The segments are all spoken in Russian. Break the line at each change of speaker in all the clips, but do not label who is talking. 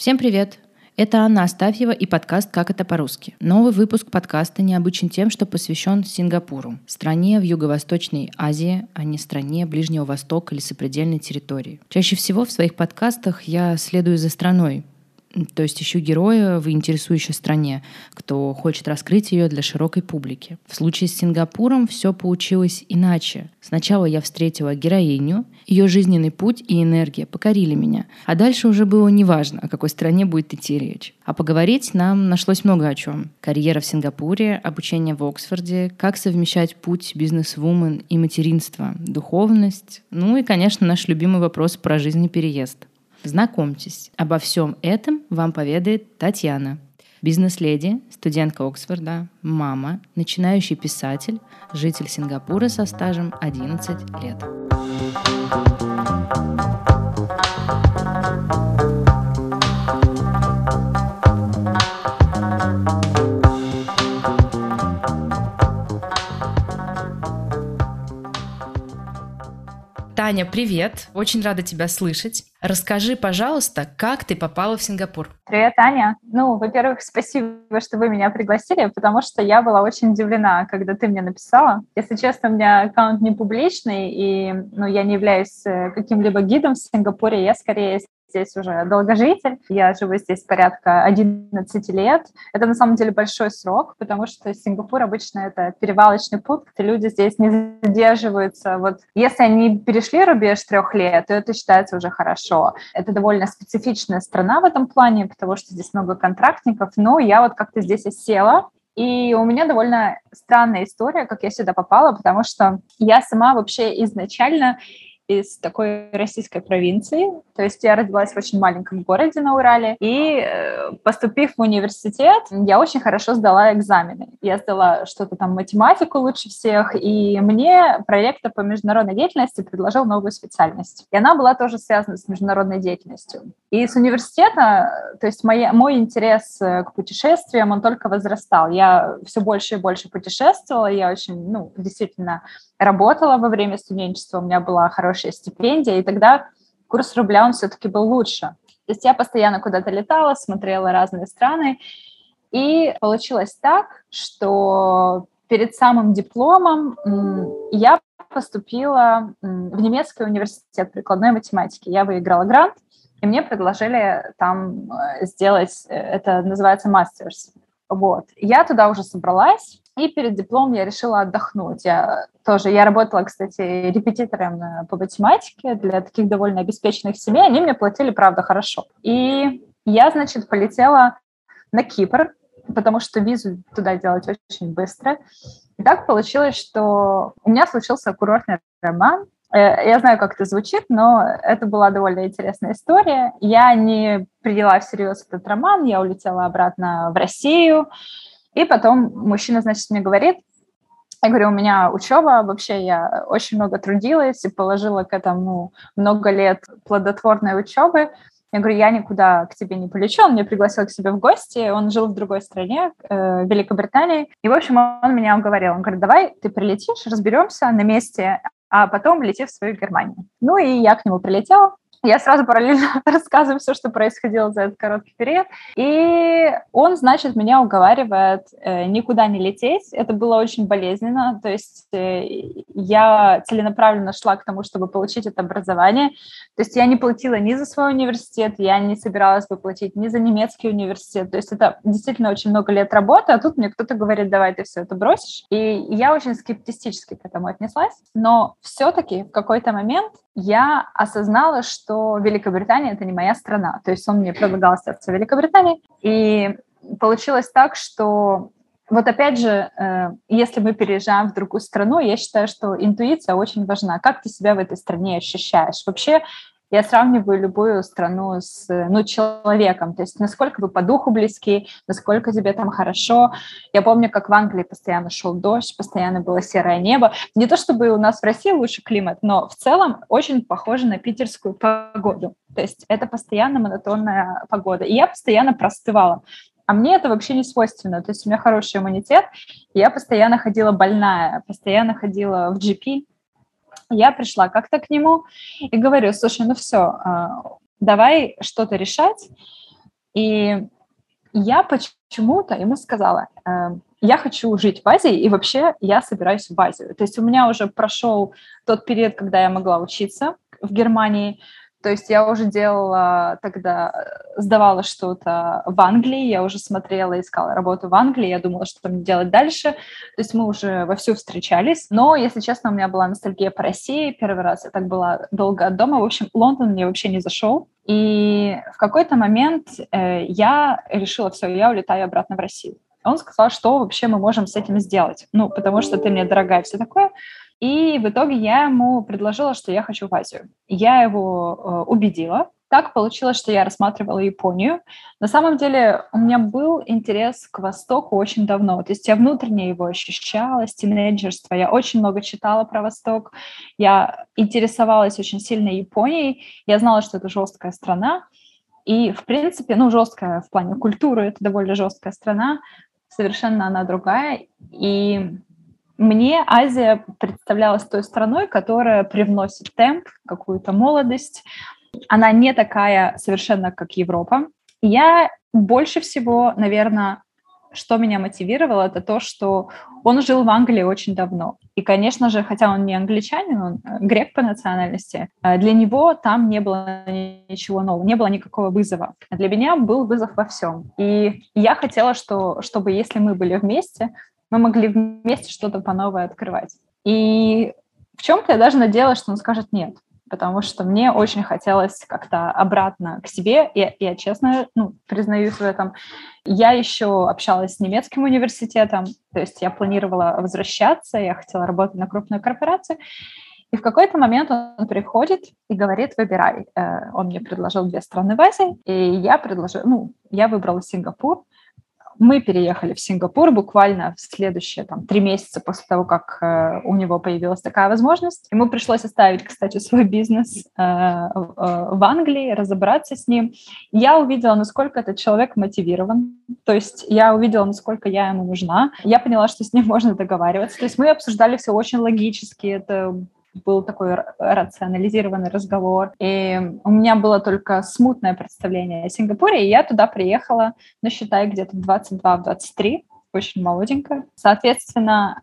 Всем привет! Это Анна Астафьева и подкаст «Как это по-русски». Новый выпуск подкаста необычен тем, что посвящен Сингапуру, стране в Юго-Восточной Азии, а не стране Ближнего Востока или сопредельной территории. Чаще всего в своих подкастах я следую за страной, то есть ищу героя в интересующей стране, кто хочет раскрыть ее для широкой публики. В случае с Сингапуром все получилось иначе. Сначала я встретила героиню, ее жизненный путь и энергия покорили меня, а дальше уже было неважно, о какой стране будет идти речь. А поговорить нам нашлось много о чем. Карьера в Сингапуре, обучение в Оксфорде, как совмещать путь бизнес-вумен и материнство, духовность, ну и, конечно, наш любимый вопрос про жизнь и переезд. Знакомьтесь, обо всем этом вам поведает Татьяна. Бизнес-леди, студентка Оксфорда, мама, начинающий писатель, житель Сингапура со стажем 11 лет. Таня, привет! Очень рада тебя слышать. Расскажи, пожалуйста, как ты попала в Сингапур?
Привет, Аня. Ну, во-первых, спасибо, что вы меня пригласили, потому что я была очень удивлена, когда ты мне написала. Если честно, у меня аккаунт не публичный, и ну, я не являюсь э, каким-либо гидом в Сингапуре, я скорее здесь уже долгожитель. Я живу здесь порядка 11 лет. Это на самом деле большой срок, потому что Сингапур обычно это перевалочный пункт, и люди здесь не задерживаются. Вот если они перешли рубеж трех лет, то это считается уже хорошо. Это довольно специфичная страна в этом плане, потому что здесь много контрактников, но я вот как-то здесь осела, и у меня довольно странная история, как я сюда попала, потому что я сама вообще изначально из такой российской провинции. То есть я родилась в очень маленьком городе на Урале. И э, поступив в университет, я очень хорошо сдала экзамены. Я сдала что-то там математику лучше всех. И мне проект по международной деятельности предложил новую специальность. И она была тоже связана с международной деятельностью. И с университета, то есть моя, мой интерес э, к путешествиям, он только возрастал. Я все больше и больше путешествовала. Я очень, ну, действительно работала во время студенчества, у меня была хорошая стипендия, и тогда курс рубля, он все-таки был лучше. То есть я постоянно куда-то летала, смотрела разные страны, и получилось так, что перед самым дипломом я поступила в немецкий университет прикладной математики. Я выиграла грант, и мне предложили там э, сделать, э, это называется мастерс. Вот. Я туда уже собралась, и перед дипломом я решила отдохнуть. Я тоже, я работала, кстати, репетитором э, по математике для таких довольно обеспеченных семей. Они мне платили, правда, хорошо. И я, значит, полетела на Кипр, потому что визу туда делать очень быстро. И так получилось, что у меня случился курортный роман. Э, я знаю, как это звучит, но это была довольно интересная история. Я не приняла всерьез этот роман, я улетела обратно в Россию, и потом мужчина, значит, мне говорит, я говорю, у меня учеба, вообще я очень много трудилась и положила к этому много лет плодотворной учебы. Я говорю, я никуда к тебе не полечу. Он меня пригласил к себе в гости. Он жил в другой стране, э, в Великобритании. И, в общем, он меня уговорил. Он говорит, давай ты прилетишь, разберемся на месте, а потом лети в свою Германию. Ну и я к нему прилетела. Я сразу параллельно рассказываю все, что происходило за этот короткий период. И он, значит, меня уговаривает э, никуда не лететь. Это было очень болезненно. То есть э, я целенаправленно шла к тому, чтобы получить это образование. То есть я не платила ни за свой университет, я не собиралась бы платить ни за немецкий университет. То есть это действительно очень много лет работы, а тут мне кто-то говорит, давай ты все это бросишь. И я очень скептически к этому отнеслась. Но все-таки в какой-то момент я осознала, что Великобритания — это не моя страна. То есть он мне предлагал остаться в Великобритании. И получилось так, что вот опять же, э, если мы переезжаем в другую страну, я считаю, что интуиция очень важна. Как ты себя в этой стране ощущаешь? Вообще я сравниваю любую страну с ну, человеком, то есть насколько вы по духу близки, насколько тебе там хорошо. Я помню, как в Англии постоянно шел дождь, постоянно было серое небо. Не то чтобы у нас в России лучше климат, но в целом очень похоже на питерскую погоду. То есть это постоянно монотонная погода. И я постоянно простывала. А мне это вообще не свойственно. То есть у меня хороший иммунитет, я постоянно ходила больная, постоянно ходила в GP, я пришла как-то к нему и говорю, слушай, ну все, а, давай что-то решать. И я почему-то ему сказала, э, я хочу жить в Азии, и вообще я собираюсь в Азию. То есть у меня уже прошел тот период, когда я могла учиться в Германии, то есть я уже делала тогда, э, сдавала что-то в Англии, я уже смотрела, искала работу в Англии, я думала, что мне делать дальше. То есть мы уже вовсю встречались. Но, если честно, у меня была ностальгия по России. Первый раз я так была долго от дома. В общем, Лондон мне вообще не зашел. И в какой-то момент э, я решила, все, я улетаю обратно в Россию. Он сказал, что вообще мы можем с этим сделать. Ну, потому что ты мне дорогая, все такое. И в итоге я ему предложила, что я хочу в Азию. Я его э, убедила. Так получилось, что я рассматривала Японию. На самом деле у меня был интерес к Востоку очень давно. То есть я внутренне его ощущала с. Я очень много читала про Восток. Я интересовалась очень сильно Японией. Я знала, что это жесткая страна. И, в принципе, ну, жесткая в плане культуры, это довольно жесткая страна. Совершенно она другая. И мне Азия представлялась той страной, которая привносит темп, какую-то молодость. Она не такая совершенно, как Европа. я больше всего, наверное, что меня мотивировало, это то, что он жил в Англии очень давно. И, конечно же, хотя он не англичанин, он э, грек по национальности, э, для него там не было ничего нового, не было никакого вызова. Для меня был вызов во всем. И я хотела, что, чтобы если мы были вместе, мы могли вместе что-то по новое открывать. И в чем-то я даже надеялась, что он скажет нет, потому что мне очень хотелось как-то обратно к себе. Я, я честно ну, признаюсь в этом. Я еще общалась с немецким университетом, то есть я планировала возвращаться, я хотела работать на крупную корпорацию. И в какой-то момент он приходит и говорит, выбирай. Э, он мне предложил две страны в Азии, и я предложила, ну, я выбрала Сингапур, мы переехали в Сингапур буквально в следующие там, три месяца после того, как э, у него появилась такая возможность. Ему пришлось оставить, кстати, свой бизнес э, э, в Англии, разобраться с ним. Я увидела, насколько этот человек мотивирован. То есть я увидела, насколько я ему нужна. Я поняла, что с ним можно договариваться. То есть мы обсуждали все очень логически. Это был такой рационализированный разговор. И у меня было только смутное представление о Сингапуре, и я туда приехала, ну, считай, где-то 22-23, очень молоденькая. Соответственно,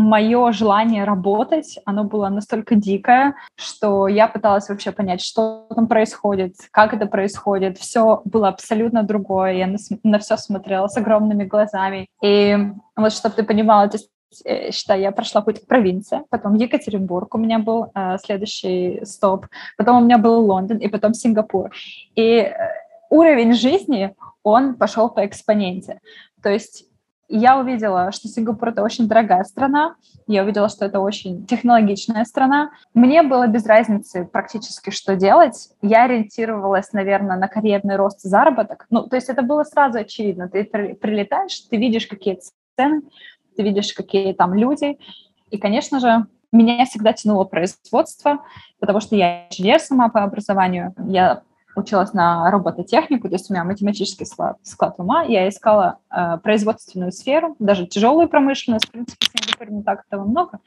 мое желание работать, оно было настолько дикое, что я пыталась вообще понять, что там происходит, как это происходит. Все было абсолютно другое. Я на, на все смотрела с огромными глазами. И вот, чтобы ты понимала, то есть считай, я прошла путь провинция, потом Екатеринбург у меня был э, следующий стоп, потом у меня был Лондон и потом Сингапур. И э, уровень жизни, он пошел по экспоненте. То есть я увидела, что Сингапур — это очень дорогая страна, я увидела, что это очень технологичная страна. Мне было без разницы практически, что делать. Я ориентировалась, наверное, на карьерный рост заработок. Ну, то есть это было сразу очевидно. Ты прилетаешь, ты видишь какие цены, ты видишь, какие там люди. И, конечно же, меня всегда тянуло производство, потому что я инженер сама по образованию. Я училась на робототехнику, то есть у меня математический склад, склад ума. Я искала э, производственную сферу, даже тяжелую промышленность. В принципе, в Сингапуре не так этого много.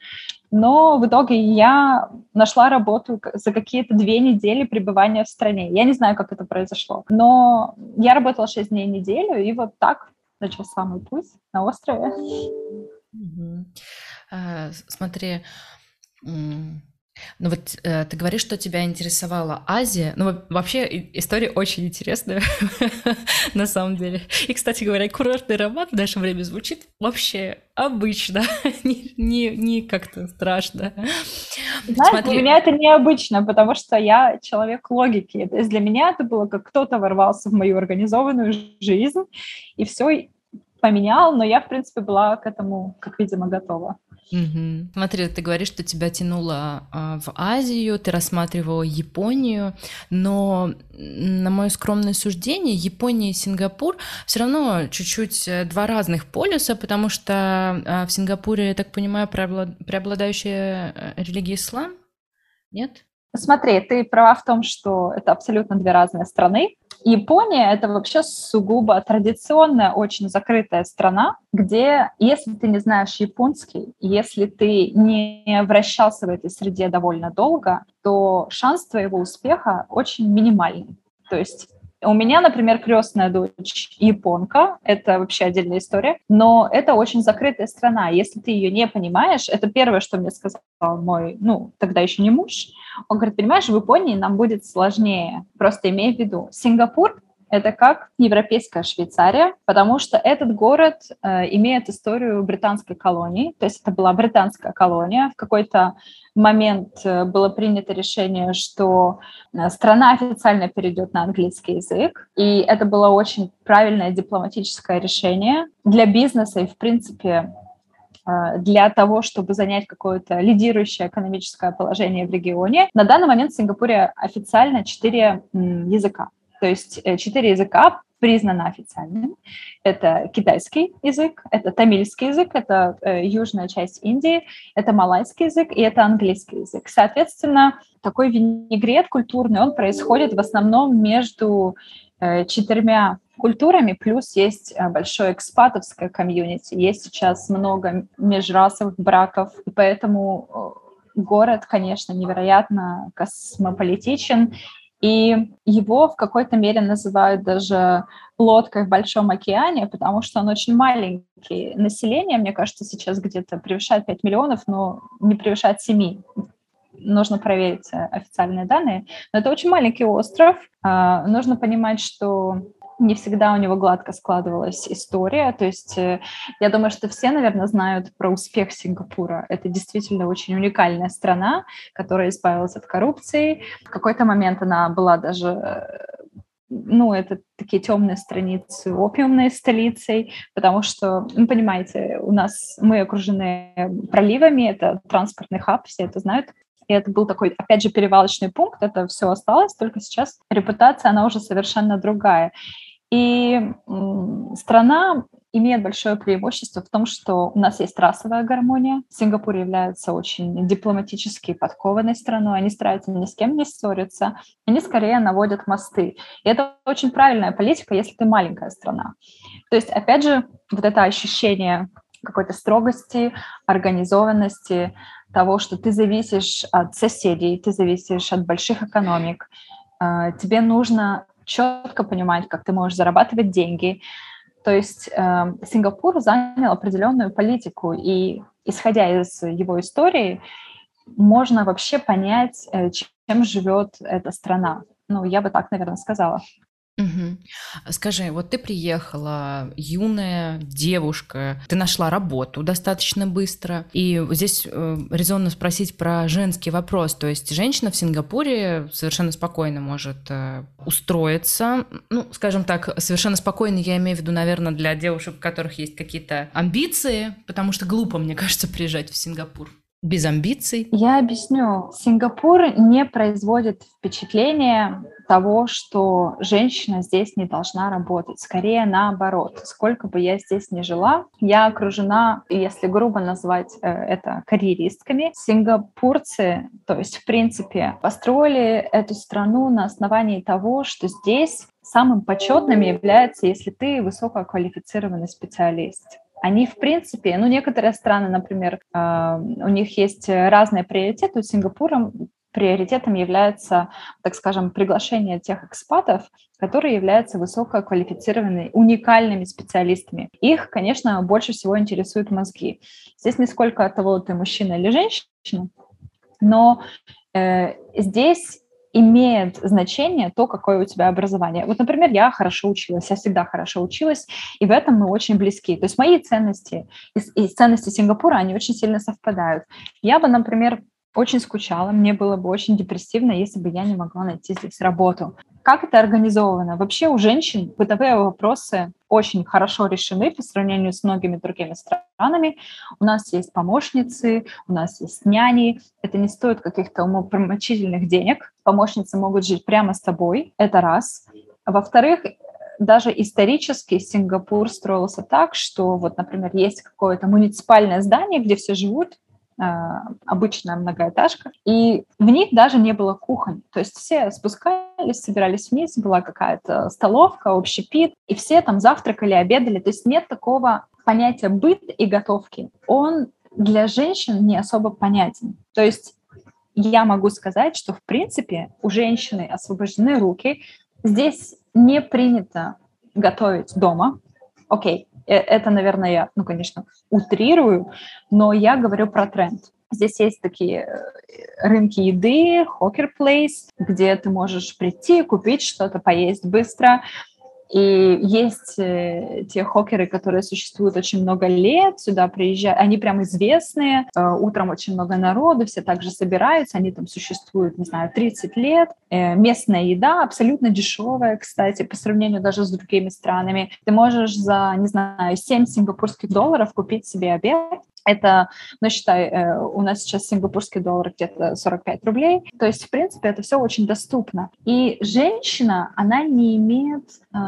Но в итоге я нашла работу за какие-то две недели пребывания в стране. Я не знаю, как это произошло. Но я работала шесть дней в неделю, и вот так начался мой путь на острове.
А, смотри, ну вот э, ты говоришь, что тебя интересовала Азия. Ну вообще история очень интересная на самом деле. И, кстати говоря, курортный роман в наше время звучит вообще обычно, не, не, не как-то страшно.
Знаешь, Смотри. для меня это необычно, потому что я человек логики. То есть для меня это было как кто-то ворвался в мою организованную жизнь и все поменял, но я, в принципе, была к этому, как видимо, готова.
Угу. Смотри, ты говоришь, что тебя тянуло а, в Азию, ты рассматривала Японию, но на мое скромное суждение, Япония и Сингапур все равно чуть-чуть э, два разных полюса, потому что а, в Сингапуре, я так понимаю, преобладающая э, религия ислам, нет?
Смотри, ты права в том, что это абсолютно две разные страны. Япония — это вообще сугубо традиционная, очень закрытая страна, где, если ты не знаешь японский, если ты не вращался в этой среде довольно долго, то шанс твоего успеха очень минимальный. То есть У меня, например, крестная дочь японка, это вообще отдельная история, но это очень закрытая страна. Если ты ее не понимаешь, это первое, что мне сказал мой, ну, тогда еще не муж, он говорит, понимаешь, в Японии нам будет сложнее. Просто имей в виду, Сингапур это как европейская Швейцария, потому что этот город э, имеет историю британской колонии, то есть это была британская колония. В какой-то момент э, было принято решение, что э, страна официально перейдет на английский язык, и это было очень правильное дипломатическое решение для бизнеса и, в принципе, э, для того, чтобы занять какое-то лидирующее экономическое положение в регионе. На данный момент в Сингапуре официально четыре языка. То есть э, четыре языка признаны официальными. Это китайский язык, это тамильский язык, это э, южная часть Индии, это малайский язык и это английский язык. Соответственно, такой винегрет культурный, он происходит в основном между э, четырьмя культурами, плюс есть большое экспатовское комьюнити, есть сейчас много межрасовых браков, и поэтому город, конечно, невероятно космополитичен, и его в какой-то мере называют даже лодкой в Большом океане, потому что он очень маленький. Население, мне кажется, сейчас где-то превышает 5 миллионов, но не превышает 7 нужно проверить э, официальные данные. Но это очень маленький остров. А, нужно понимать, что не всегда у него гладко складывалась история. То есть э, я думаю, что все, наверное, знают про успех Сингапура. Это действительно очень уникальная страна, которая избавилась от коррупции. В какой-то момент она была даже э, ну, это такие темные страницы опиумной столицей, потому что, ну, понимаете, у нас мы окружены проливами, это транспортный хаб, все это знают, и это был такой, опять же, перевалочный пункт, это все осталось, только сейчас репутация, она уже совершенно другая. И страна имеет большое преимущество в том, что у нас есть расовая гармония. Сингапур является очень дипломатически подкованной страной. Они стараются ни с кем не ссориться. Они скорее наводят мосты. И это очень правильная политика, если ты маленькая страна. То есть, опять же, вот это ощущение какой-то строгости, организованности, того, что ты зависишь от соседей, ты зависишь от больших экономик, а, тебе нужно четко понимать, как ты можешь зарабатывать деньги. То есть э, Сингапур занял определенную политику, и исходя из его истории, можно вообще понять, э, чем живет эта страна. Ну, я бы так, наверное, сказала.
Угу. Скажи, вот ты приехала, юная девушка, ты нашла работу достаточно быстро, и здесь э, резонно спросить про женский вопрос. То есть женщина в Сингапуре совершенно спокойно может э, устроиться, ну, скажем так, совершенно спокойно, я имею в виду, наверное, для девушек, у которых есть какие-то амбиции, потому что глупо, мне кажется, приезжать в Сингапур без амбиций?
Я объясню. Сингапур не производит впечатление того, что женщина здесь не должна работать. Скорее наоборот. Сколько бы я здесь ни жила, я окружена, если грубо назвать э, это карьеристками. Сингапурцы, то есть в принципе, построили эту страну на основании того, что здесь самым почетным является, если ты высококвалифицированный специалист они, в принципе, ну, некоторые страны, например, э, у них есть разные приоритеты. У Сингапура приоритетом является, так скажем, приглашение тех экспатов, которые являются высококвалифицированными, уникальными специалистами. Их, конечно, больше всего интересуют мозги. Здесь не сколько от того, ты мужчина или женщина, но э, здесь имеет значение то, какое у тебя образование. Вот, например, я хорошо училась, я всегда хорошо училась, и в этом мы очень близки. То есть мои ценности и, и ценности Сингапура, они очень сильно совпадают. Я бы, например, очень скучала, мне было бы очень депрессивно, если бы я не могла найти здесь работу. Как это организовано? Вообще у женщин бытовые вопросы очень хорошо решены по сравнению с многими другими странами. У нас есть помощницы, у нас есть няни. Это не стоит каких-то умопромочительных денег. Помощницы могут жить прямо с тобой. Это раз. Во-вторых, даже исторически Сингапур строился так, что вот, например, есть какое-то муниципальное здание, где все живут, обычная многоэтажка, и в них даже не было кухонь. То есть все спускались, собирались вниз, была какая-то столовка, общепит, и все там завтракали, обедали. То есть нет такого понятия быт и готовки. Он для женщин не особо понятен. То есть я могу сказать, что в принципе у женщины освобождены руки. Здесь не принято готовить дома. Окей, э, это, наверное, я, ну, конечно, утрирую, но я говорю про тренд. Здесь есть такие э, рынки еды, хокер плейс, где ты можешь прийти, купить что-то, поесть быстро, и есть э, те хокеры, которые существуют очень много лет, сюда приезжают, они прям известные, э, утром очень много народу, все также собираются, они там существуют, не знаю, 30 лет. Э, местная еда абсолютно дешевая, кстати, по сравнению даже с другими странами. Ты можешь за, не знаю, 7 сингапурских долларов купить себе обед, это, ну, считай, э, у нас сейчас сингапурский доллар где-то 45 рублей. То есть, в принципе, это все очень доступно. И женщина, она не имеет э,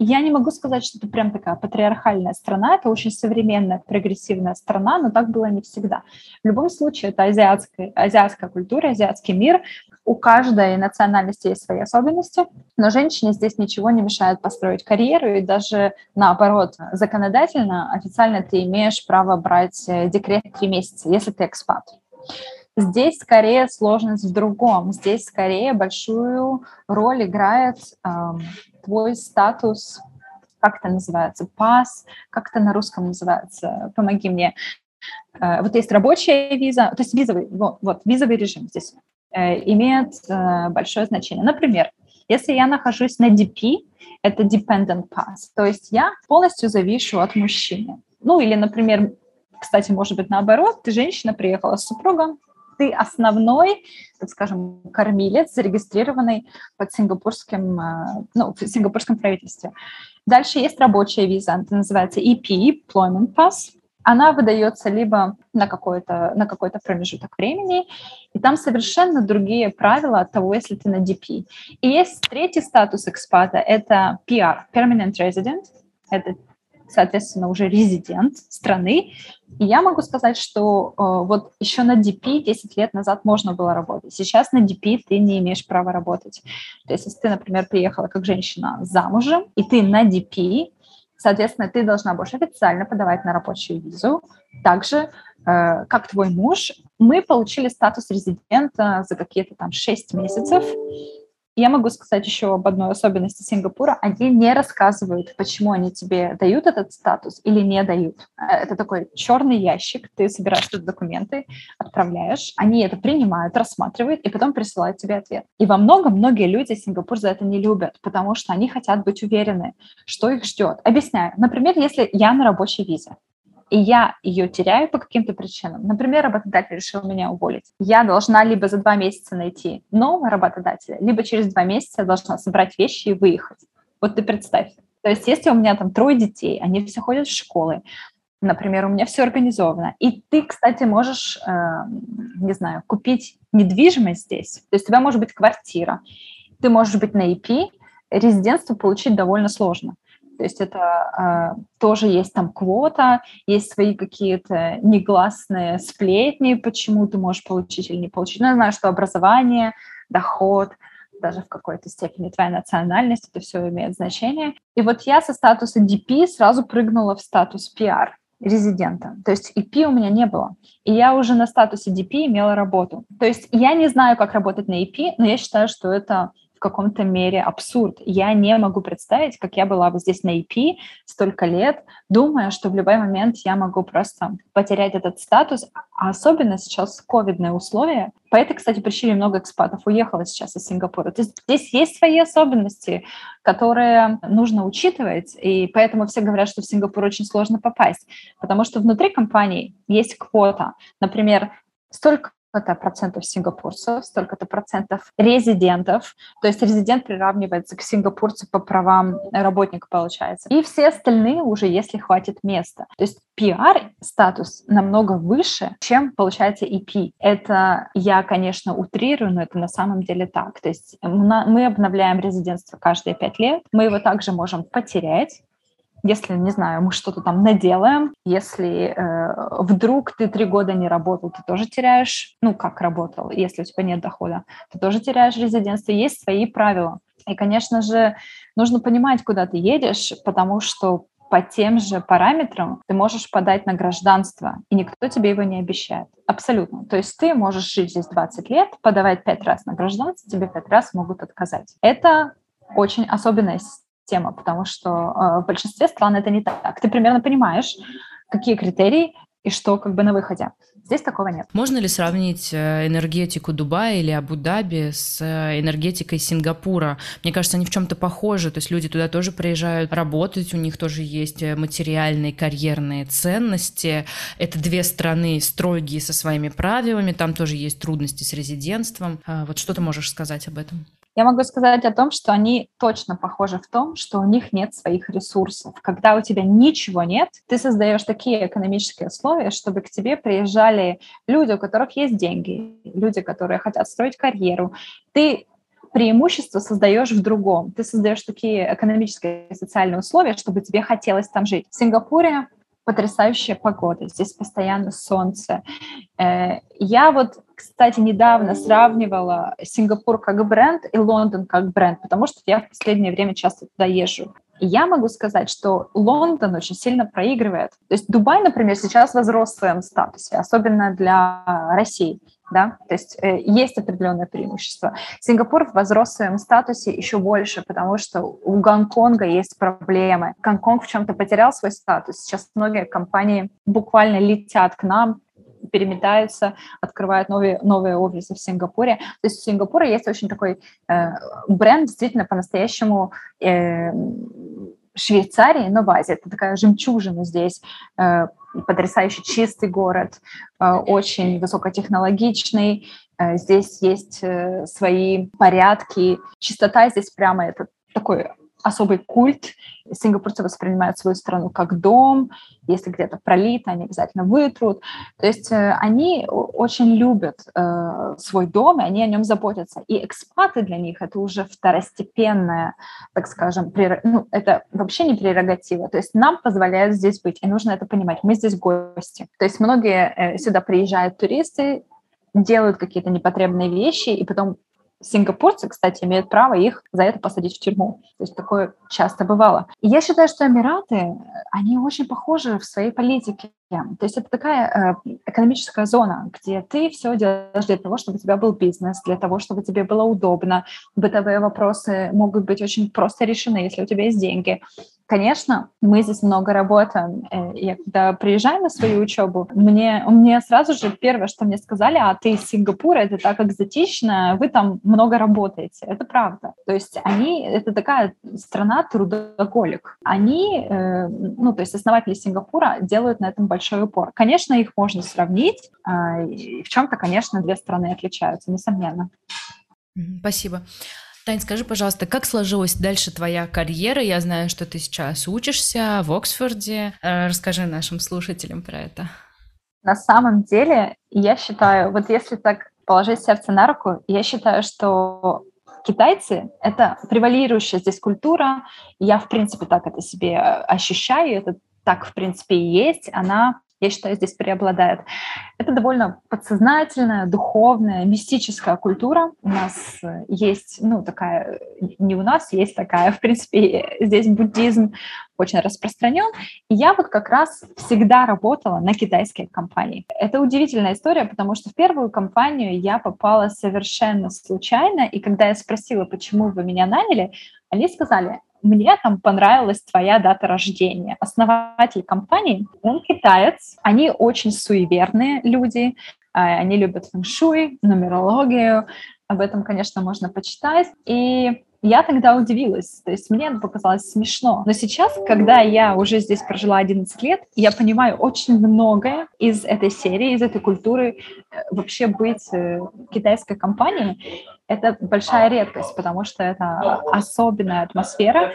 я не могу сказать, что это прям такая патриархальная страна, это очень современная, прогрессивная страна, но так было не всегда. В любом случае, это азиатская, азиатская культура, азиатский мир. У каждой национальности есть свои особенности, но женщине здесь ничего не мешает построить карьеру, и даже наоборот, законодательно, официально ты имеешь право брать э, декрет три месяца, если ты экспат. Здесь скорее сложность в другом. Здесь скорее большую роль играет эм, твой статус, как это называется, пас, как это на русском называется, помоги мне. Э, вот есть рабочая виза, то есть визовый, вот, вот визовый режим здесь э, имеет э, большое значение. Например, если я нахожусь на DP, это dependent pass, то есть я полностью завишу от мужчины. Ну или, например, кстати, может быть наоборот, ты женщина, приехала с супругом, ты основной, так скажем, кормилец, зарегистрированный под сингапурским, э, ну, в сингапурском правительстве. Дальше есть рабочая виза, это называется EP, Employment Pass. Она выдается либо на какой-то на какой-то промежуток времени, и там совершенно другие правила от того, если ты на DP. И есть третий статус экспата, это PR, Permanent Resident, это соответственно, уже резидент страны. И я могу сказать, что э, вот еще на DP 10 лет назад можно было работать. Сейчас на DP ты не имеешь права работать. То есть, если ты, например, приехала как женщина замужем, и ты на DP, соответственно, ты должна будешь официально подавать на рабочую визу. Также, э, как твой муж, мы получили статус резидента за какие-то там 6 месяцев. Я могу сказать еще об одной особенности Сингапура. Они не рассказывают, почему они тебе дают этот статус или не дают. Э, это такой черный ящик. Ты собираешь тут документы, отправляешь. Они это принимают, рассматривают и потом присылают тебе ответ. И во многом многие люди Сингапур за это не любят, потому что они хотят быть уверены, что их ждет. Объясняю. Например, если я на рабочей визе, и я ее теряю по каким-то причинам, например, работодатель решил меня уволить, я должна либо за два месяца найти нового работодателя, либо через два месяца должна собрать вещи и выехать. Вот ты представь. То есть если у меня там трое детей, они все ходят в школы, например, у меня все организовано, и ты, кстати, можешь, э, не знаю, купить недвижимость здесь, то есть у тебя может быть квартира, ты можешь быть на EP, резидентство получить довольно сложно. То есть это э, тоже есть там квота, есть свои какие-то негласные сплетни, почему ты можешь получить или не получить. Ну, я знаю, что образование, доход, даже в какой-то степени твоя национальность, это все имеет значение. И вот я со статуса DP сразу прыгнула в статус PR резидента. То есть EP у меня не было. И я уже на статусе DP имела работу. То есть я не знаю, как работать на EP, но я считаю, что это в каком-то мере абсурд. Я не могу представить, как я была бы здесь на EP столько лет, думая, что в любой момент я могу просто потерять этот статус, а особенно сейчас ковидные условия. По этой, кстати, причине много экспатов уехало сейчас из Сингапура. То есть здесь есть свои особенности, которые нужно учитывать, и поэтому все говорят, что в Сингапур очень сложно попасть, потому что внутри компании есть квота. Например, столько столько-то процентов сингапурцев, столько-то процентов резидентов, то есть резидент приравнивается к сингапурцу по правам работника, получается. И все остальные уже, если хватит места. То есть PR-статус намного выше, чем, получается, EP. Это я, конечно, утрирую, но это на самом деле так. То есть мы обновляем резидентство каждые пять лет, мы его также можем потерять, если, не знаю, мы что-то там наделаем, если э, вдруг ты три года не работал, ты тоже теряешь, ну, как работал, если у тебя нет дохода, ты тоже теряешь резидентство. Есть свои правила. И, конечно же, нужно понимать, куда ты едешь, потому что по тем же параметрам ты можешь подать на гражданство, и никто тебе его не обещает. Абсолютно. То есть ты можешь жить здесь 20 лет, подавать 5 раз на гражданство, тебе 5 раз могут отказать. Это очень особенная система, потому что э, в большинстве стран это не так. Ты примерно понимаешь, какие критерии и что как бы на выходе. Здесь такого нет.
Можно ли сравнить э, энергетику Дубая или Абу-Даби с э, энергетикой Сингапура? Мне кажется, они в чем-то похожи. То есть люди туда тоже приезжают работать, у них тоже есть э, материальные карьерные ценности. Это две страны строгие со своими правилами, там тоже есть трудности с резидентством. А вот что ты можешь сказать об этом?
Я могу сказать о том, что они точно похожи в том, что у них нет своих ресурсов. Когда у тебя ничего нет, ты создаешь такие экономические условия, чтобы к тебе приезжали люди, у которых есть деньги, люди, которые хотят строить карьеру. Ты преимущество создаешь в другом. Ты создаешь такие экономические и социальные условия, чтобы тебе хотелось там жить. В Сингапуре потрясающая погода, здесь постоянно солнце. Э, я вот, кстати, недавно сравнивала Сингапур как бренд и Лондон как бренд, потому что я в последнее время часто туда езжу. И я могу сказать, что Лондон очень сильно проигрывает. То есть Дубай, например, сейчас возрос в своем статусе, особенно для России да, то есть э, есть определенное преимущество. Сингапур возрос в своем статусе еще больше, потому что у Гонконга есть проблемы. Гонконг в чем-то потерял свой статус. Сейчас многие компании буквально летят к нам, переметаются, открывают новые, новые офисы в Сингапуре. То есть у Сингапура есть очень такой э, бренд, действительно по-настоящему э, Швейцарии, но в Азии. Это такая жемчужина здесь. Э, потрясающий чистый город, э, очень высокотехнологичный. Э, здесь есть свои порядки. Чистота здесь прямо это такой особый культ. Сингапурцы воспринимают свою страну как дом. Если где-то пролито, они обязательно вытрут. То есть э, они очень любят э, свой дом, и они о нем заботятся. И экспаты для них это уже второстепенная, так скажем, прер... ну, это вообще не прерогатива. То есть нам позволяют здесь быть, и нужно это понимать. Мы здесь гости. То есть многие э, сюда приезжают туристы, делают какие-то непотребные вещи, и потом Сингапурцы, кстати, имеют право их за это посадить в тюрьму. То есть такое часто бывало. И я считаю, что Эмираты, они очень похожи в своей политике. То есть это такая э, экономическая зона, где ты все делаешь для того, чтобы у тебя был бизнес, для того, чтобы тебе было удобно. Бытовые вопросы могут быть очень просто решены, если у тебя есть деньги. Конечно, мы здесь много работаем. Э, я когда приезжаю на свою учебу, мне, мне сразу же первое, что мне сказали, а ты из Сингапура, это так экзотично, вы там много работаете. Это правда. То есть они, это такая страна трудоголик. Они, э, ну, то есть основатели Сингапура делают на этом большой упор. Конечно, их можно сравнить. Э, в чем-то, конечно, две страны отличаются, несомненно.
Спасибо. Тань, скажи, пожалуйста, как сложилась дальше твоя карьера? Я знаю, что ты сейчас учишься в Оксфорде. Э, расскажи нашим слушателям про это.
На самом деле, я считаю, вот если так положить сердце на руку, я считаю, что китайцы — это превалирующая здесь культура. Я, в принципе, так это себе ощущаю, это так, в принципе, и есть. Она я считаю, здесь преобладает. Это довольно подсознательная, духовная, мистическая культура. У нас есть, ну, такая, не у нас, есть такая, в принципе, здесь буддизм очень распространен. И я вот как раз всегда работала на китайские компании. Это удивительная история, потому что в первую компанию я попала совершенно случайно, и когда я спросила, почему вы меня наняли, они сказали, мне там понравилась твоя дата рождения. Основатель компании, он китаец, они очень суеверные люди, а, они любят фэншуй, нумерологию, об этом, конечно, можно почитать. И я тогда удивилась, то есть мне это показалось смешно. Но сейчас, когда я уже здесь прожила 11 лет, я понимаю очень многое из этой серии, из этой культуры. Э, вообще быть э, китайской компанией — это большая редкость, потому что это особенная атмосфера.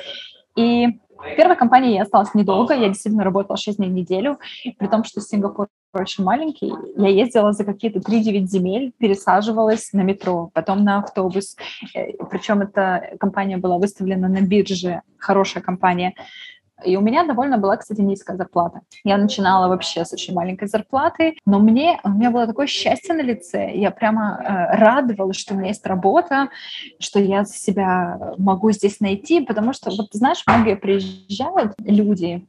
И в первой компании я осталась недолго, я действительно работала 6 дней в неделю, при том, что Сингапур очень маленький. Я ездила за какие-то 3-9 земель, пересаживалась на метро, потом на автобус. Э, Причем эта компания была выставлена на бирже, хорошая компания. И у меня довольно была, кстати, низкая зарплата. Я начинала вообще с очень маленькой зарплаты, но мне, у меня было такое счастье на лице. Я прямо э, радовалась, что у меня есть работа, что я себя могу здесь найти, потому что, вот знаешь, многие приезжают люди,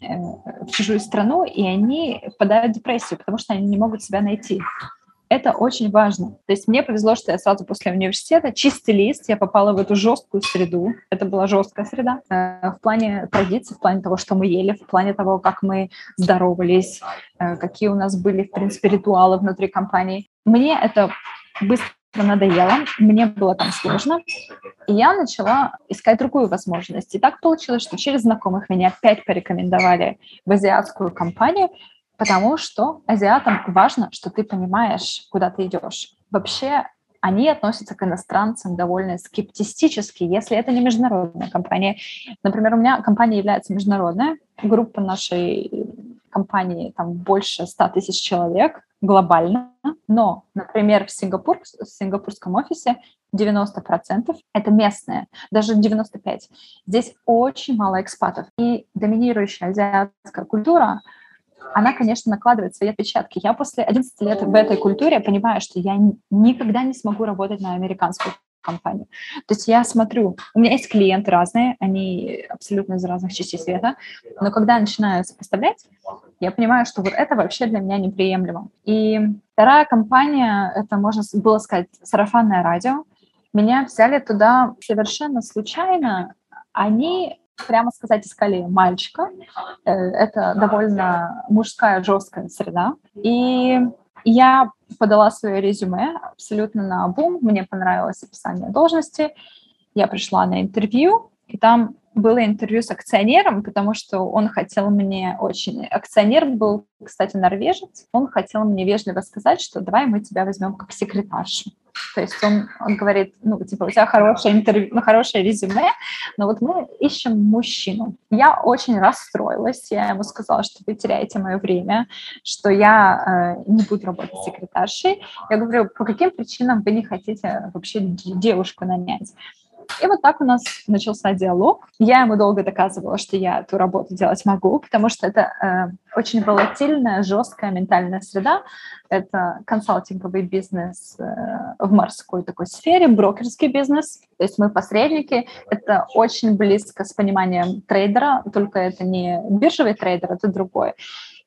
Э, в чужую страну, и они впадают в депрессию, потому что они не могут себя найти. Это очень важно. То есть мне повезло, что я сразу после университета, чистый лист, я попала в эту жесткую среду. Это была жесткая среда э, в плане традиций, в плане того, что мы ели, в плане того, как мы здоровались, э, какие у нас были, в принципе, ритуалы внутри компании. Мне это быстро надоело, мне было там сложно, и я начала искать другую возможность. И так получилось, что через знакомых меня опять порекомендовали в азиатскую компанию, потому что азиатам важно, что ты понимаешь, куда ты идешь. Вообще они относятся к иностранцам довольно скептически, если это не международная компания. Например, у меня компания является международная, группа нашей компании там больше 100 тысяч человек глобально, но, например, в, Сингапур, в сингапурском офисе 90% это местные, даже 95%. Здесь очень мало экспатов. И доминирующая азиатская культура, она, конечно, накладывает свои отпечатки. Я после 11 лет в этой культуре понимаю, что я никогда не смогу работать на американскую компанию. То есть я смотрю, у меня есть клиенты разные, они абсолютно из разных частей света, но когда я начинаю сопоставлять, я понимаю, что вот это вообще для меня неприемлемо. И вторая компания, это, можно было сказать, сарафанное радио. Меня взяли туда совершенно случайно. Они прямо сказать, искали мальчика. Э, это довольно мужская, жесткая среда. И я подала свое резюме абсолютно на обум. Мне понравилось описание должности. Я пришла на интервью, и там было интервью с акционером, потому что он хотел мне очень... Акционер был, кстати, норвежец. Он хотел мне вежливо сказать, что давай мы тебя возьмем как секретаршу. То есть он, он говорит, ну, типа, у тебя хорошее интервью, ну, хорошее резюме, но вот мы ищем мужчину. Я очень расстроилась, я ему сказала, что вы теряете мое время, что я э, не буду работать секретаршей. Я говорю, по каким причинам вы не хотите вообще девушку нанять? И вот так у нас начался диалог. Я ему долго доказывала, что я эту работу делать могу, потому что это э, очень волатильная, жесткая ментальная среда. Это консалтинговый бизнес э, в морской такой сфере, брокерский бизнес. То есть мы посредники. Это очень близко с пониманием трейдера, только это не биржевый трейдер, это другой.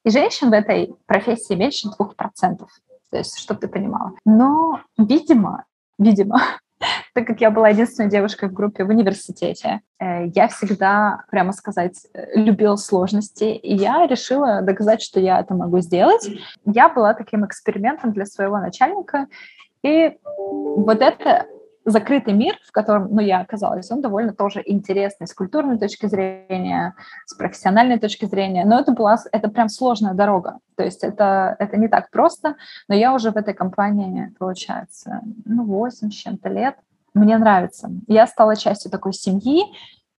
И женщин в этой профессии меньше двух процентов. То есть, чтобы ты понимала. Но, видимо, видимо, так как я была единственной девушкой в группе в университете, э, я всегда, прямо сказать, э, любила сложности, и я решила доказать, что я это могу сделать. Я была таким экспериментом для своего начальника, и вот это закрытый мир, в котором ну, я оказалась, он довольно тоже интересный с культурной точки зрения, с профессиональной точки зрения, но это была, это прям сложная дорога, то есть это, это не так просто, но я уже в этой компании, получается, ну, 8 с чем-то лет, мне нравится. Я стала частью такой семьи,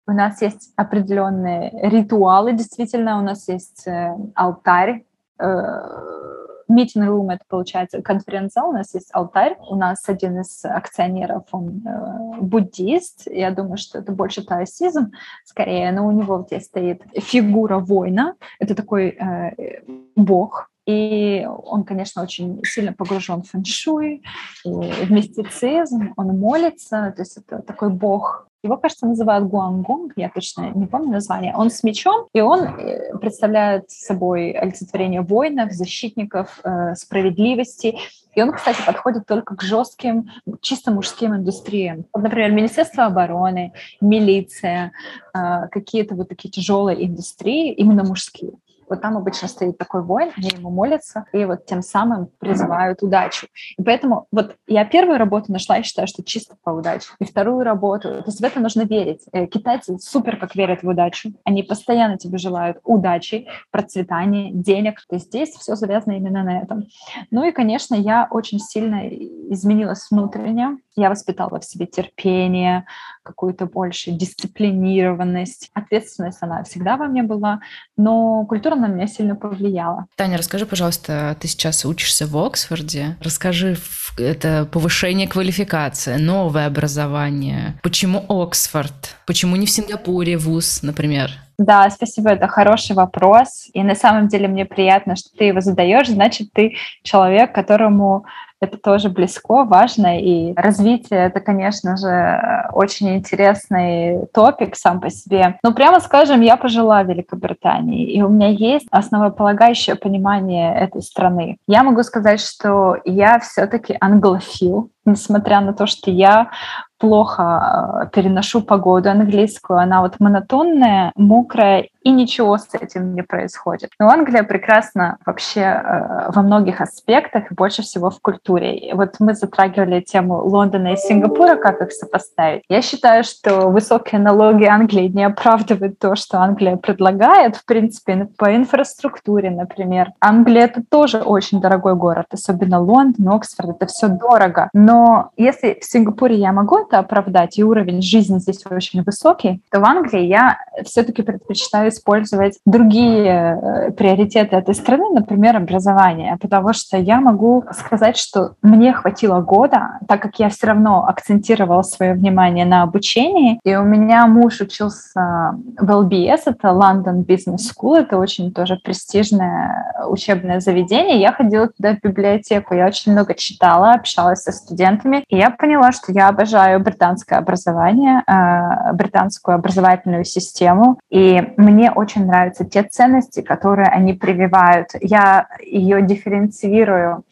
у нас есть определенные ритуалы, действительно, у нас есть э, алтарь, э, meeting room, это получается конференц-зал, у нас есть алтарь, у нас один из акционеров, он э, буддист, я думаю, что это больше таосизм. Скорее, но у него здесь стоит фигура воина, это такой э, бог, и он, конечно, очень сильно погружен в фэншуй, в мистицизм, он молится, то есть это такой бог его, кажется, называют Гуангонг, я точно не помню название. Он с мечом, и он э, представляет собой олицетворение воинов, защитников э, справедливости. И он, кстати, подходит только к жестким, чисто мужским индустриям. Вот, например, Министерство обороны, милиция, э, какие-то вот такие тяжелые индустрии, именно мужские. Вот там обычно стоит такой воин, они ему молятся, и вот тем самым призывают удачу. И поэтому вот я первую работу нашла, я считаю, что чисто по удаче. И вторую работу, то есть в это нужно верить. Э, китайцы супер как верят в удачу. Они постоянно тебе желают удачи, процветания, денег. То есть здесь все завязано именно на этом. Ну и, конечно, я очень сильно изменилась внутренне. Я воспитала в себе терпение, какую-то больше дисциплинированность. Ответственность она всегда во мне была, но культура на меня сильно повлияла.
Таня, расскажи, пожалуйста, ты сейчас учишься в Оксфорде. Расскажи, это повышение квалификации, новое образование. Почему Оксфорд? Почему не в Сингапуре вуз, например?
Да, спасибо, это хороший вопрос. И на самом деле мне приятно, что ты его задаешь. Значит, ты человек, которому это тоже близко, важно, и развитие — это, конечно же, очень интересный топик сам по себе. Но прямо скажем, я пожила в Великобритании, и у меня есть основополагающее понимание этой страны. Я могу сказать, что я все-таки англофил, несмотря на то, что я плохо э, переношу погоду английскую. Она вот монотонная, мокрая, и ничего с этим не происходит. Но Англия прекрасна вообще э, во многих аспектах, больше всего в культуре. И вот мы затрагивали тему Лондона и Сингапура, как их сопоставить. Я считаю, что высокие налоги Англии не оправдывают то, что Англия предлагает, в принципе, по инфраструктуре, например. Англия — это тоже очень дорогой город, особенно Лондон, Оксфорд, это все дорого. Но если в Сингапуре я могу это оправдать, и уровень жизни здесь очень высокий, то в Англии я все-таки предпочитаю использовать другие э, приоритеты этой страны, например, образование, потому что я могу сказать, что мне хватило года, так как я все равно акцентировала свое внимание на обучении, и у меня муж учился в LBS, это London Business School, это очень тоже престижное учебное заведение. Я ходила туда в библиотеку, я очень много читала, общалась со студентами, и я поняла, что я обожаю британское образование, э, британскую образовательную систему, и мне очень нравятся те ценности, которые они прививают. Я ее дифференцирую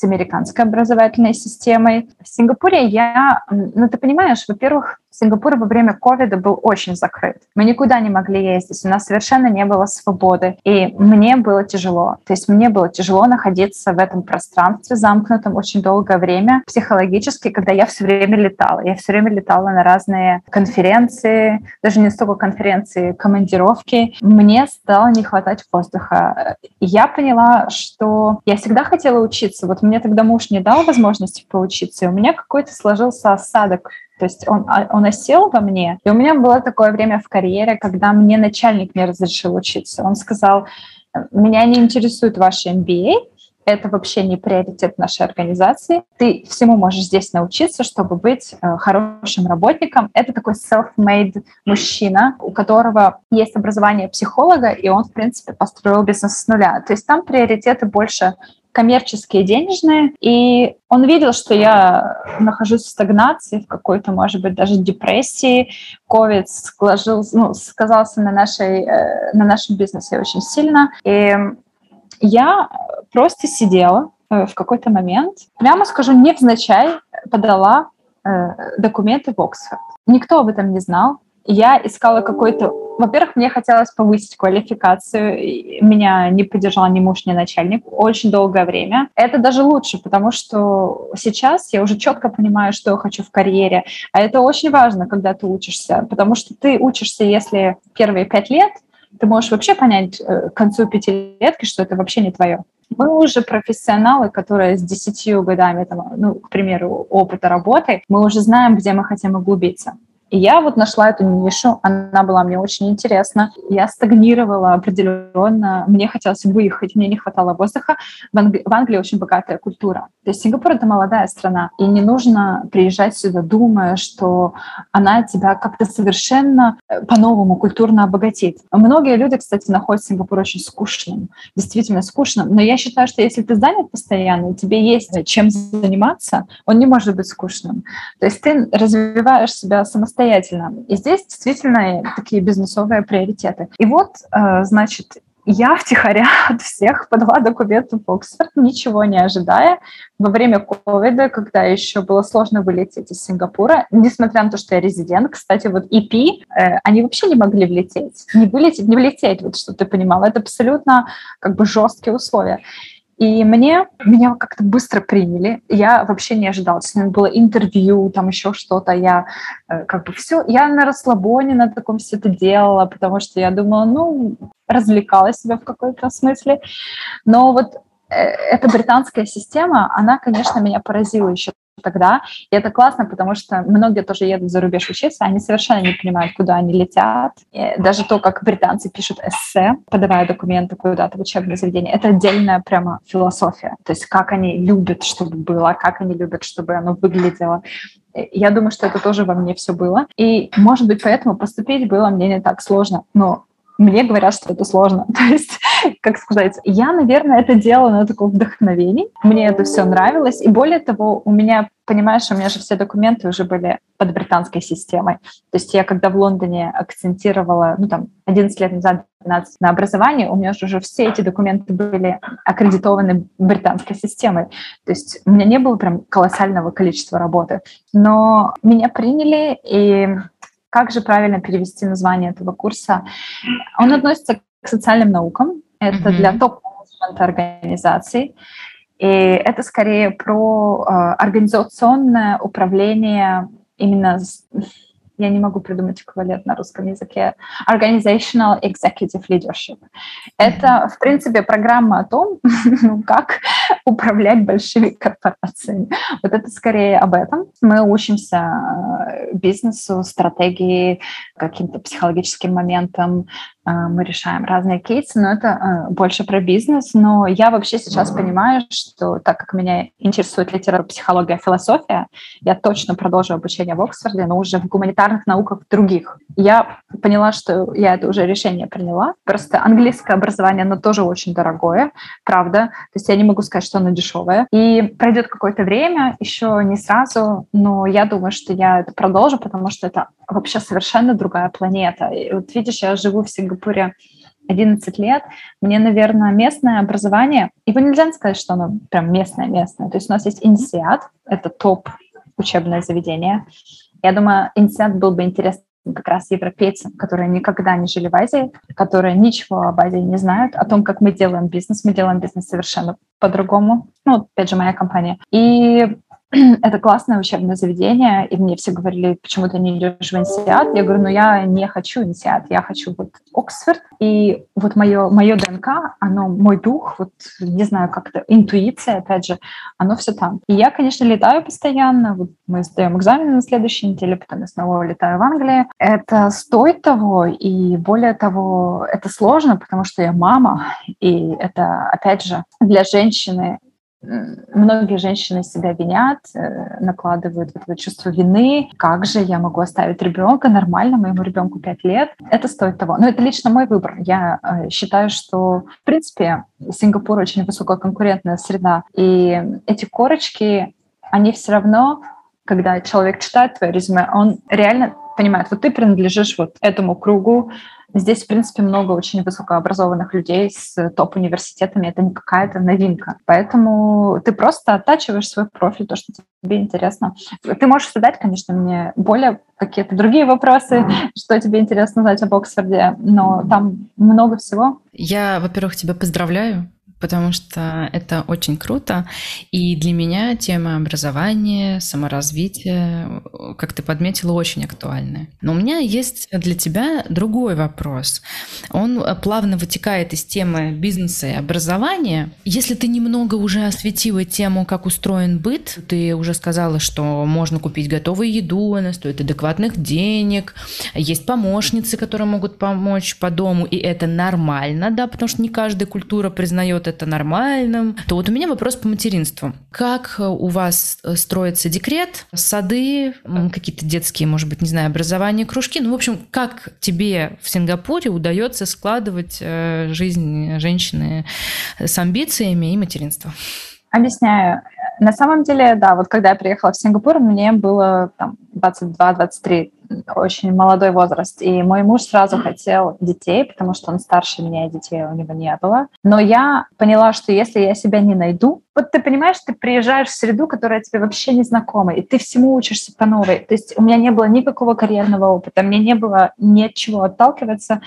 с американской образовательной системой. В Сингапуре я, ну ты понимаешь, во-первых, Сингапур во время ковида был очень закрыт. Мы никуда не могли ездить, у нас совершенно не было свободы, и мне было тяжело. То есть мне было тяжело находиться в этом пространстве замкнутом очень долгое время психологически, когда я все время летала. Я все время летала на разные конференции, даже не столько конференции, командировки. Мне стало не хватать воздуха. Я поняла, что я всегда хотела учиться. Вот мне тогда муж не дал возможности поучиться, и у меня какой-то сложился осадок то есть он, а, он осел во мне. И у меня было такое время в карьере, когда мне начальник не разрешил учиться. Он сказал, меня не интересует ваш MBA, это вообще не приоритет нашей организации. Ты всему можешь здесь научиться, чтобы быть э, хорошим работником. Это такой self-made мужчина, у которого есть образование психолога, и он, в принципе, построил бизнес с нуля. То есть там приоритеты больше коммерческие, денежные, и он видел, что я нахожусь в стагнации, в какой-то, может быть, даже депрессии. Ковид сложился, ну, сказался на, нашей, э, на нашем бизнесе очень сильно. И я просто сидела э, в какой-то момент, прямо скажу, невзначай подала э, документы в Оксфорд. Никто об этом не знал. Я искала какой-то во-первых, мне хотелось повысить квалификацию. Меня не поддержал ни муж, ни начальник очень долгое время. Это даже лучше, потому что сейчас я уже четко понимаю, что я хочу в карьере. А это очень важно, когда ты учишься, потому что ты учишься, если первые пять лет, ты можешь вообще понять э, к концу пятилетки, что это вообще не твое. Мы уже профессионалы, которые с десятью годами, там, ну, к примеру, опыта работы, мы уже знаем, где мы хотим углубиться. И я вот нашла эту нишу, она была мне очень интересна. Я стагнировала определенно, мне хотелось выехать, мне не хватало воздуха. В, Англи- в Англии очень богатая культура. То есть Сингапур — это молодая страна, и не нужно приезжать сюда, думая, что она тебя как-то совершенно э, по-новому культурно обогатит. Многие люди, кстати, находят Сингапур очень скучным, действительно скучным. Но я считаю, что если ты занят постоянно, и тебе есть чем заниматься, он не может быть скучным. То есть ты развиваешь себя самостоятельно, самостоятельно. И здесь действительно такие бизнесовые приоритеты. И вот, э, значит, я втихаря от всех подала документы в Оксфорд, ничего не ожидая. Во время ковида, когда еще было сложно вылететь из Сингапура, несмотря на то, что я резидент, кстати, вот EP, э, они вообще не могли влететь. Не вылететь, не влететь, вот что ты понимала. Это абсолютно как бы жесткие условия. И мне, меня как-то быстро приняли. Я вообще не ожидала. С ним было интервью, там еще что-то. Я э, как бы все, я на расслабоне на таком все это делала, потому что я думала, ну, развлекала себя в какой-то смысле. Но вот э, эта британская система, она, конечно, меня поразила еще тогда. И это классно, потому что многие тоже едут за рубеж учиться, они совершенно не понимают, куда они летят. И даже то, как британцы пишут эссе, подавая документы куда-то в учебное заведение, это отдельная прямо философия. То есть как они любят, чтобы было, как они любят, чтобы оно выглядело. Я думаю, что это тоже во мне все было. И, может быть, поэтому поступить было мне не так сложно. Но мне говорят, что это сложно. То есть, как сказать, я, наверное, это делала на таком вдохновении. Мне это все нравилось. И более того, у меня понимаешь, у меня же все документы уже были под британской системой. То есть я когда в Лондоне акцентировала, ну там, 11 лет назад, 12 на образование, у меня же уже все эти документы были аккредитованы британской системой. То есть у меня не было прям колоссального количества работы. Но меня приняли, и как же правильно перевести название этого курса? Он относится к социальным наукам. Это mm-hmm. для топ-менеджмента организаций. И это скорее про э, организационное управление именно я не могу придумать эквивалент на русском языке, Organizational Executive Leadership. Это, в принципе, программа о том, ну, как управлять большими корпорациями. Вот это скорее об этом. Мы учимся э, бизнесу, стратегии, каким-то психологическим моментам, мы решаем разные кейсы, но это э, больше про бизнес. Но я вообще сейчас понимаю, что так как меня интересует литература, психология, философия, я точно продолжу обучение в Оксфорде, но уже в гуманитарных науках других. Я поняла, что я это уже решение приняла. Просто английское образование, оно тоже очень дорогое, правда. То есть я не могу сказать, что оно дешевое. И пройдет какое-то время, еще не сразу, но я думаю, что я это продолжу, потому что это вообще совершенно другая планета. И вот видишь, я живу в Сингапуре 11 лет, мне, наверное, местное образование, его нельзя сказать, что оно прям местное-местное. То есть у нас есть инсиат, это топ учебное заведение. Я думаю, инсиат был бы интересен как раз европейцам, которые никогда не жили в Азии, которые ничего об Азии не знают, о том, как мы делаем бизнес. Мы делаем бизнес совершенно по-другому. Ну, опять же, моя компания. И это классное учебное заведение, и мне все говорили, почему ты не идешь в инсиат. Я говорю, ну я не хочу инсиат, я хочу вот Оксфорд. И вот мое, мое ДНК, оно, мой дух, вот не знаю, как-то интуиция, опять же, оно все там. И я, конечно, летаю постоянно, вот мы сдаем экзамены на следующей неделе, потом я снова летаю в Англию. Это стоит того, и более того, это сложно, потому что я мама, и это, опять же, для женщины Многие женщины себя винят, э, накладывают вот это чувство вины. Как же я могу оставить ребенка нормально, моему ребенку 5 лет? Это стоит того. Но это лично мой выбор. Я э, считаю, что, в принципе, Сингапур очень высококонкурентная среда. И эти корочки, они все равно, когда человек читает твое резюме, он реально понимает, вот ты принадлежишь вот этому кругу, Здесь, в принципе, много очень высокообразованных людей с топ-университетами. Это не какая-то новинка. Поэтому ты просто оттачиваешь свой профиль, то, что тебе интересно. Ты можешь задать, конечно, мне более какие-то другие вопросы, что тебе интересно знать об Оксфорде, но там много всего.
Я, во-первых, тебя поздравляю потому что это очень круто. И для меня тема образования, саморазвития, как ты подметила, очень актуальная. Но у меня есть для тебя другой вопрос. Он плавно вытекает из темы бизнеса и образования. Если ты немного уже осветила тему, как устроен быт, ты уже сказала, что можно купить готовую еду, она стоит адекватных денег, есть помощницы, которые могут помочь по дому, и это нормально, да, потому что не каждая культура признает это нормальным, то вот у меня вопрос по материнству. Как у вас э, строится декрет, сады, какие-то детские, может быть, не знаю, образование, кружки? Ну, в общем, как тебе в Сингапуре удается складывать э, жизнь женщины с амбициями и материнством?
Объясняю. На самом деле, да, вот когда я приехала в Сингапур, мне было там 22-23 очень молодой возраст. И мой муж сразу хотел детей, потому что он старше меня, и детей у него не было. Но я поняла, что если я себя не найду, вот ты понимаешь, ты приезжаешь в среду, которая тебе вообще не знакома, и ты всему учишься по новой. То есть у меня не было никакого карьерного опыта, мне не было ни от чего отталкиваться.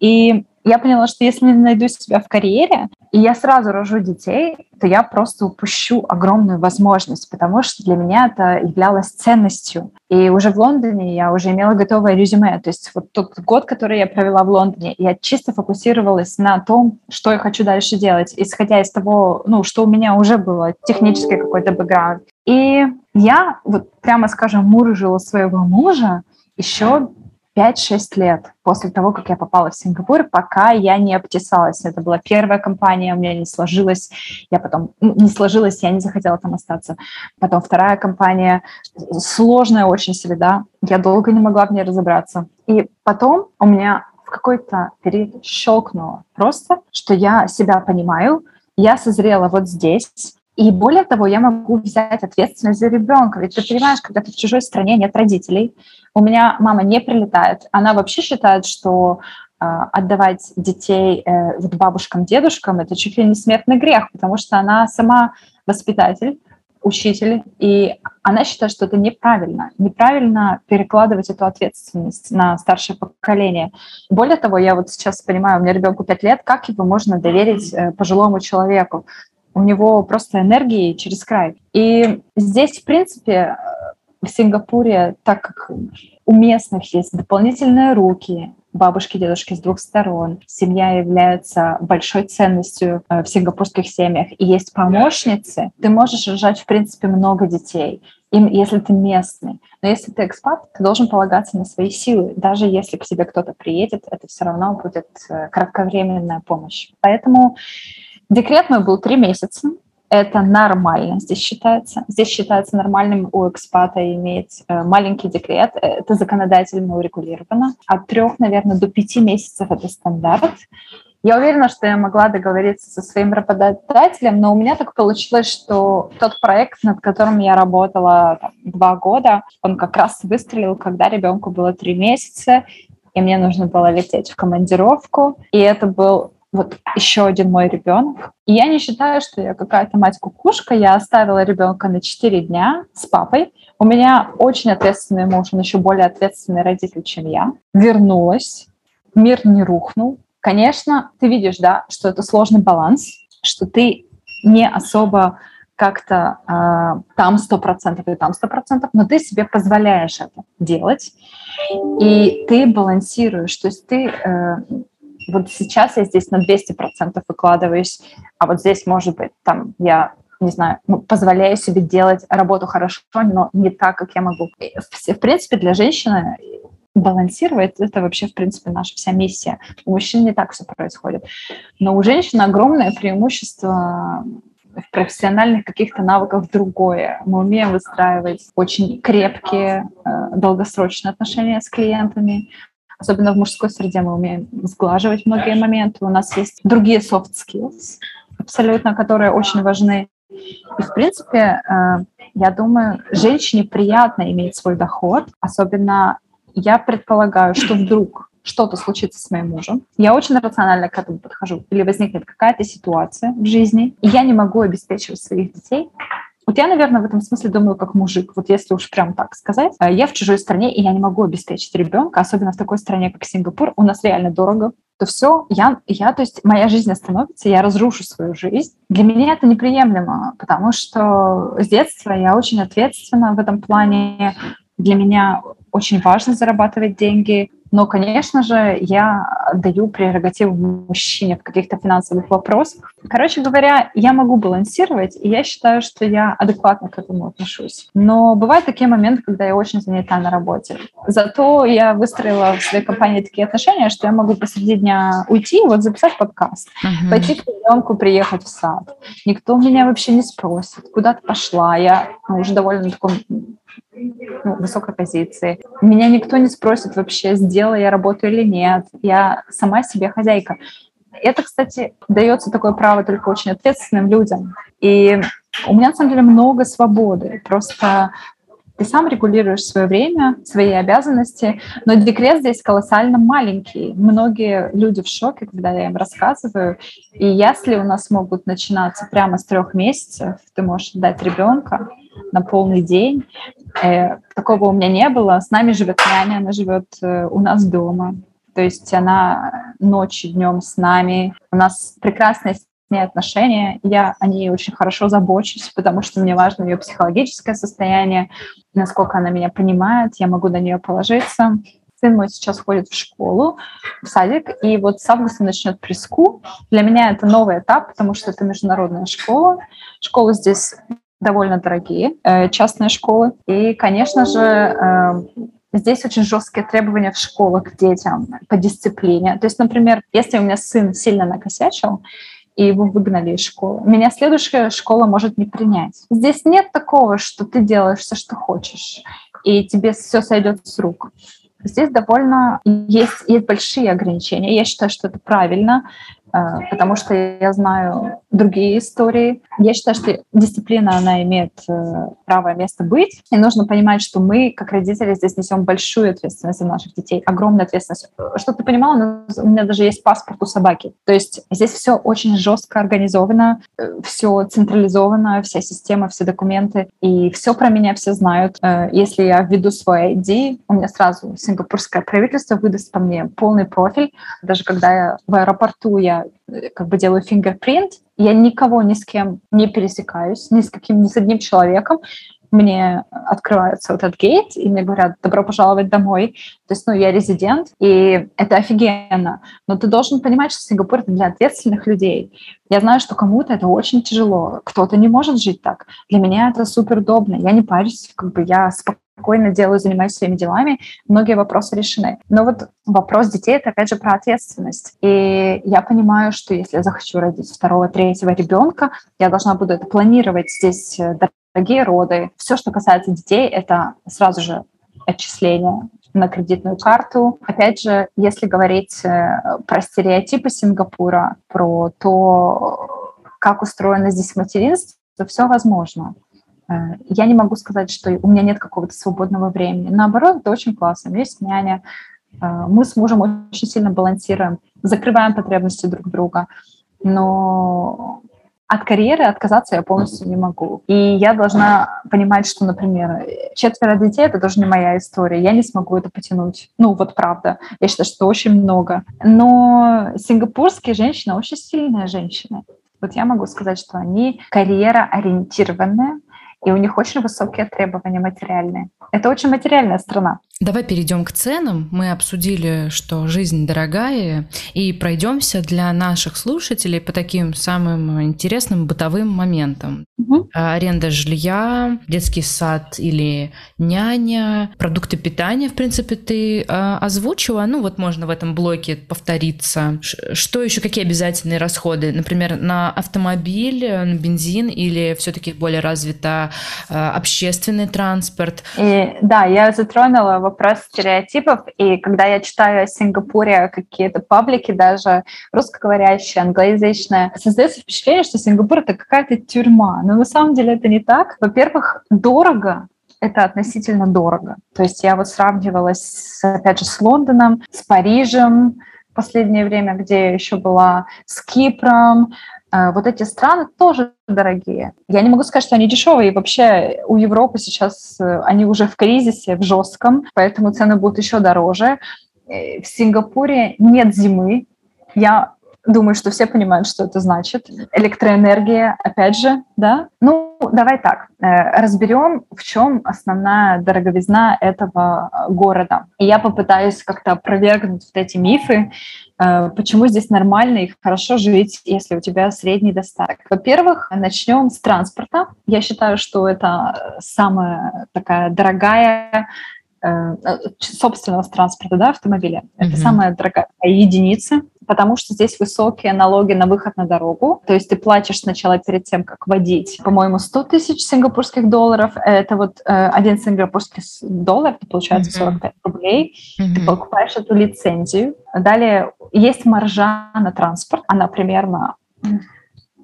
И я поняла, что если не найду себя в карьере, и я сразу рожу детей, то я просто упущу огромную возможность, потому что для меня это являлось ценностью. И уже в Лондоне я уже имела готовое резюме. То есть вот тот год, который я провела в Лондоне, я чисто фокусировалась на том, что я хочу дальше делать, исходя из того, ну, что у меня уже было, технический какой-то бэкграунд. И я, вот прямо скажем, мурыжила своего мужа еще 5-6 лет после того, как я попала в Сингапур, пока я не обтесалась. Это была первая компания, у меня не сложилось, я потом ну, не сложилось, я не захотела там остаться. Потом вторая компания, сложная очень среда, я долго не могла в ней разобраться. И потом у меня какой-то период щелкнуло просто, что я себя понимаю, я созрела вот здесь, и более того, я могу взять ответственность за ребенка. Ведь ты понимаешь, когда ты в чужой стране, нет родителей. У меня мама не прилетает. Она вообще считает, что э, отдавать детей э, вот бабушкам, дедушкам – это чуть ли не смертный грех, потому что она сама воспитатель, учитель, и она считает, что это неправильно. Неправильно перекладывать эту ответственность на старшее поколение. Более того, я вот сейчас понимаю, у меня ребенку 5 лет, как его можно доверить э, пожилому человеку? У него просто энергии через край. И здесь, в принципе, в Сингапуре, так как у местных есть дополнительные руки, бабушки, дедушки с двух сторон. Семья является большой ценностью э, в сингапурских семьях. И есть помощницы. Ты можешь рожать, в принципе, много детей, им, если ты местный. Но если ты экспат, ты должен полагаться на свои силы. Даже если к тебе кто-то приедет, это все равно будет э, кратковременная помощь. Поэтому декрет мой был три месяца это нормально здесь считается. Здесь считается нормальным у экспата иметь э, маленький декрет. Это законодательно урегулировано. От трех, наверное, до пяти месяцев это стандарт. Я уверена, что я могла договориться со своим работодателем, но у меня так получилось, что тот проект, над которым я работала там, два года, он как раз выстрелил, когда ребенку было три месяца, и мне нужно было лететь в командировку. И это был вот еще один мой ребенок. И я не считаю, что я какая-то мать-кукушка. Я оставила ребенка на 4 дня с папой. У меня очень ответственный муж, он еще более ответственный родитель, чем я. Вернулась, мир не рухнул. Конечно, ты видишь, да, что это сложный баланс, что ты не особо как-то э, там сто процентов и там сто процентов, но ты себе позволяешь это делать, и ты балансируешь, то есть ты э, вот сейчас я здесь на 200% выкладываюсь, а вот здесь, может быть, там я не знаю, ну, позволяю себе делать работу хорошо, но не так, как я могу. В, в принципе, для женщины балансировать, это вообще, в принципе, наша вся миссия. У мужчин не так все происходит. Но у женщин огромное преимущество в профессиональных каких-то навыках другое. Мы умеем выстраивать очень крепкие, э, долгосрочные отношения с клиентами особенно в мужской среде мы умеем сглаживать многие моменты. У нас есть другие soft skills, абсолютно, которые очень важны. И, в принципе, э, я думаю, женщине приятно иметь свой доход, особенно я предполагаю, что вдруг что-то случится с моим мужем, я очень рационально к этому подхожу. Или возникнет какая-то ситуация в жизни, и я не могу обеспечивать своих детей, вот я, наверное, в этом смысле думаю как мужик. Вот если уж прям так сказать, э, я в чужой стране, и я не могу обеспечить ребенка, особенно в такой стране, как Сингапур, у нас реально дорого, то все, я, я, то есть моя жизнь остановится, я разрушу свою жизнь. Для меня это неприемлемо, потому что с детства я очень ответственна в этом плане. Для меня очень важно зарабатывать деньги, но, конечно же, я даю прерогативу мужчине в каких-то финансовых вопросах. Короче говоря, я могу балансировать, и я считаю, что я адекватно к этому отношусь. Но бывают такие моменты, когда я очень занята на работе. Зато я выстроила в своей компании такие отношения, что я могу посреди дня уйти, вот записать подкаст, uh-huh. пойти к ребенку, приехать в сад. Никто меня вообще не спросит, куда ты пошла. Я ну, уже довольно на таком ну, высокой позиции. Меня никто не спросит вообще, сделала я работу или нет. Я сама себе хозяйка. Это, кстати, дается такое право только очень ответственным людям. И у меня, на самом деле, много свободы. Просто ты сам регулируешь свое время, свои обязанности, но декрет здесь колоссально маленький. Многие люди в шоке, когда я им рассказываю. И если у нас могут начинаться прямо с трех месяцев, ты можешь дать ребенка на полный день, Э, такого у меня не было. С нами живет няня, она живет э, у нас дома. То есть она ночью, днем с нами. У нас прекрасные с ней отношения. Я о ней очень хорошо забочусь, потому что мне важно ее психологическое состояние, насколько она меня понимает, я могу на нее положиться. Сын мой сейчас ходит в школу, в садик, и вот с августа начнет преску. Для меня это новый этап, потому что это международная школа. Школа здесь довольно дорогие, э, частные школы. И, конечно же, э, Здесь очень жесткие требования в школах к детям по дисциплине. То есть, например, если у меня сын сильно накосячил, и его выгнали из школы. Меня следующая школа может не принять. Здесь нет такого, что ты делаешь все, что хочешь, и тебе все сойдет с рук. Здесь довольно есть, есть большие ограничения. Я считаю, что это правильно. А, потому что я знаю другие истории. Я считаю, что дисциплина, она имеет э, право место быть, и нужно понимать, что мы, как родители, здесь несем большую ответственность за наших детей, огромную ответственность. Что ты понимала, у меня даже есть паспорт у собаки. То есть здесь все очень жестко организовано, э, все централизовано, вся система, все документы, и все про меня все знают. Э, если я введу свой ID, у меня сразу сингапурское правительство выдаст по мне полный профиль. Даже когда я в аэропорту, я как бы делаю фингерпринт, я никого ни с кем не пересекаюсь, ни с каким, ни с одним человеком, мне открывается вот этот гейт, и мне говорят, добро пожаловать домой. То есть, ну, я резидент, и это офигенно. Но ты должен понимать, что Сингапур — это для ответственных людей. Я знаю, что кому-то это очень тяжело, кто-то не может жить так. Для меня это супер удобно. Я не парюсь, как бы я спокойно спокойно делаю, занимаюсь своими делами, многие вопросы решены. Но вот вопрос детей — это, опять же, про ответственность. И я понимаю, что если я захочу родить второго, третьего ребенка, я должна буду это планировать здесь, э, дорогие роды. Все, что касается детей, это сразу же отчисление на кредитную карту. Опять же, если говорить э, про стереотипы Сингапура, про то, как устроено здесь материнство, то все возможно. Э, я не могу сказать, что у меня нет какого-то свободного времени. Наоборот, это очень классно. У меня есть няня. Э, мы с мужем очень сильно балансируем, закрываем потребности друг друга. Но от карьеры отказаться я полностью не могу. И я должна понимать, что, например, четверо детей — это тоже не моя история. Я не смогу это потянуть. Ну, вот правда. Я считаю, что очень много. Но сингапурские женщины очень сильные женщины. Вот я могу сказать, что они карьера ориентированные, и у них очень высокие требования материальные. Это очень материальная страна.
Давай перейдем к ценам. Мы обсудили, что жизнь дорогая, и пройдемся для наших слушателей по таким самым интересным бытовым моментам. Угу. Аренда жилья, детский сад или няня, продукты питания, в принципе, ты а, озвучила. Ну вот можно в этом блоке повториться. Что еще, какие обязательные расходы? Например, на автомобиль, на бензин или все-таки более развито а, общественный транспорт?
И, да, я затронула вопрос стереотипов, и когда я читаю о Сингапуре какие-то паблики, даже русскоговорящие, англоязычные, создается впечатление, что Сингапур — это какая-то тюрьма. Но на самом деле это не так. Во-первых, дорого, это относительно дорого. То есть я вот сравнивала, опять же, с Лондоном, с Парижем, в последнее время, где я еще была, с Кипром, вот эти страны тоже дорогие. Я не могу сказать, что они дешевые. И вообще у Европы сейчас э, они уже в кризисе, в жестком, поэтому цены будут еще дороже. Э, в Сингапуре нет зимы. Я думаю, что все понимают, что это значит. Электроэнергия, опять же, да. Ну, давай так, э, разберем, в чем основная дороговизна этого города. И я попытаюсь как-то опровергнуть вот эти мифы, Э, почему здесь нормально и хорошо жить, если у тебя средний достаток? Во-первых, начнем с транспорта. Я считаю, что это самая такая дорогая э, собственного транспорта, да, автомобиля. Mm-hmm. Это самая дорогая единица, потому что здесь высокие налоги на выход на дорогу. То есть ты платишь сначала перед тем, как водить, по-моему, 100 тысяч сингапурских долларов. Это вот э, один сингапурский доллар, это получается 45 рублей. Mm-hmm. Ты покупаешь эту лицензию. Далее есть маржа на транспорт. Она примерно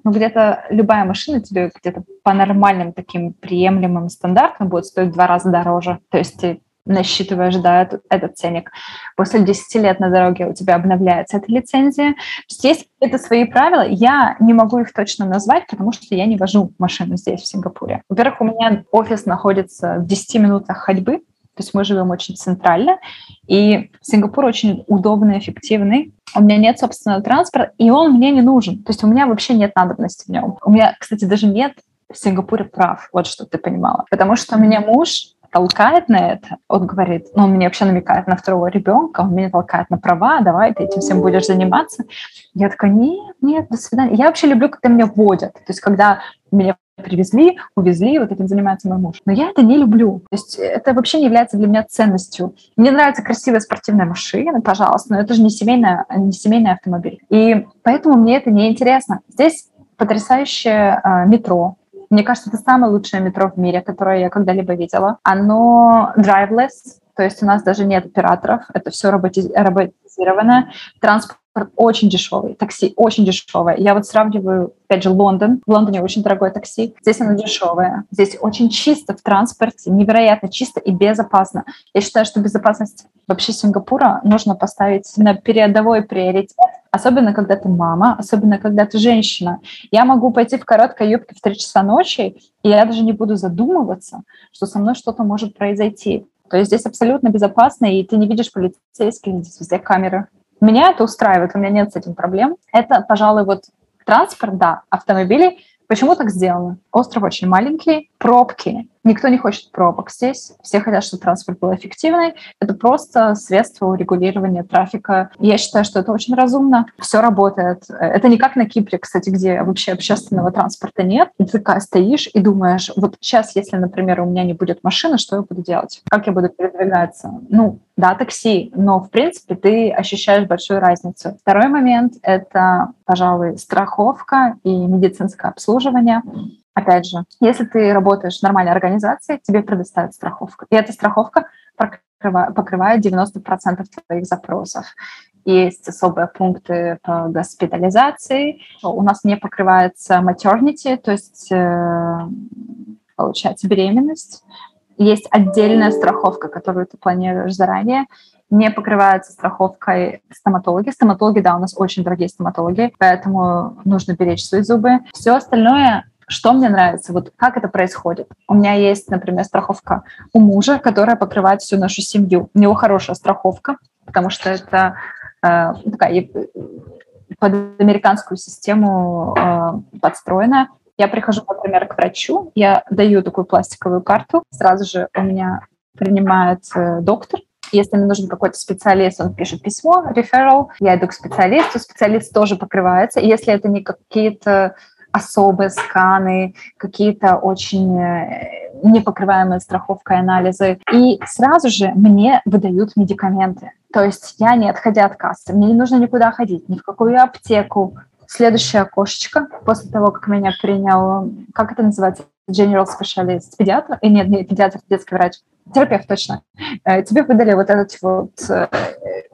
ну, где-то любая машина тебе где-то по нормальным таким приемлемым стандартам будет стоить в два раза дороже. То есть ты насчитываешь, да, этот, этот ценник. После 10 лет на дороге у тебя обновляется эта лицензия. Здесь это свои правила. Я не могу их точно назвать, потому что я не вожу машину здесь, в Сингапуре. Во-первых, у меня офис находится в 10 минутах ходьбы, то есть мы живем очень центрально, и Сингапур очень удобный, эффективный. У меня нет собственного транспорта, и он мне не нужен. То есть у меня вообще нет надобности в нем. У меня, кстати, даже нет в Сингапуре прав, вот что ты понимала. Потому что у меня муж толкает на это, он говорит, ну, он мне вообще намекает на второго ребенка, он меня толкает на права, давай ты этим всем будешь заниматься. Я такая, нет, нет, до свидания. Я вообще люблю, когда меня водят. То есть, когда меня привезли, увезли, вот этим занимается мой муж. Но я это не люблю. То есть это вообще не является для меня ценностью. Мне нравится красивая спортивная машина, пожалуйста, но это же не, семейная, не семейный автомобиль. И поэтому мне это не интересно. Здесь потрясающее э, метро, мне кажется, это самое лучшее метро в мире, которое я когда-либо видела. Оно driveless, то есть у нас даже нет операторов, это все роботизировано. Транспорт очень дешевый, такси очень дешевое. Я вот сравниваю, опять же, Лондон. В Лондоне очень дорогое такси. Здесь оно дешевое. Здесь очень чисто в транспорте, невероятно чисто и безопасно. Я считаю, что безопасность вообще Сингапура нужно поставить на передовой приоритет, особенно когда ты мама, особенно когда ты женщина. Я могу пойти в короткой юбке в 3 часа ночи, и я даже не буду задумываться, что со мной что-то может произойти. То есть здесь абсолютно безопасно, и ты не видишь полицейских, здесь везде камеры. Меня это устраивает, у меня нет с этим проблем. Это, пожалуй, вот транспорт, да, автомобили. Почему так сделано? Остров очень маленький, пробки Никто не хочет пробок здесь. Все хотят, чтобы транспорт был эффективный. Это просто средство урегулирования трафика. Я считаю, что это очень разумно. Все работает. Это не как на Кипре, кстати, где вообще общественного транспорта нет. И ты такая стоишь и думаешь, вот сейчас, если, например, у меня не будет машины, что я буду делать? Как я буду передвигаться? Ну, да, такси, но, в принципе, ты ощущаешь большую разницу. Второй момент — это, пожалуй, страховка и медицинское обслуживание. Опять же, если ты работаешь в нормальной организации, тебе предоставят страховку. И эта страховка покрывает 90% твоих запросов. Есть особые пункты по госпитализации. У нас не покрывается maternity, то есть э, получается беременность. Есть отдельная страховка, которую ты планируешь заранее. Не покрывается страховкой стоматологи. Стоматологи, да, у нас очень дорогие стоматологи, поэтому нужно беречь свои зубы. Все остальное что мне нравится? Вот как это происходит? У меня есть, например, страховка у мужа, которая покрывает всю нашу семью. У него хорошая страховка, потому что это э, такая под американскую систему э, подстроена. Я прихожу, например, к врачу, я даю такую пластиковую карту, сразу же у меня принимает э, доктор, если мне нужен какой-то специалист, он пишет письмо, referral, я иду к специалисту, специалист тоже покрывается. Если это не какие-то особые сканы, какие-то очень э, непокрываемые страховкой анализы. И сразу же мне выдают медикаменты. То есть я, не отходя от кассы, мне не нужно никуда ходить, ни в какую аптеку. Следующее окошечко, после того, как меня принял, как это называется, general specialist, педиатр, и э, нет, не педиатр, детский врач, терапевт точно, э, тебе выдали вот этот вот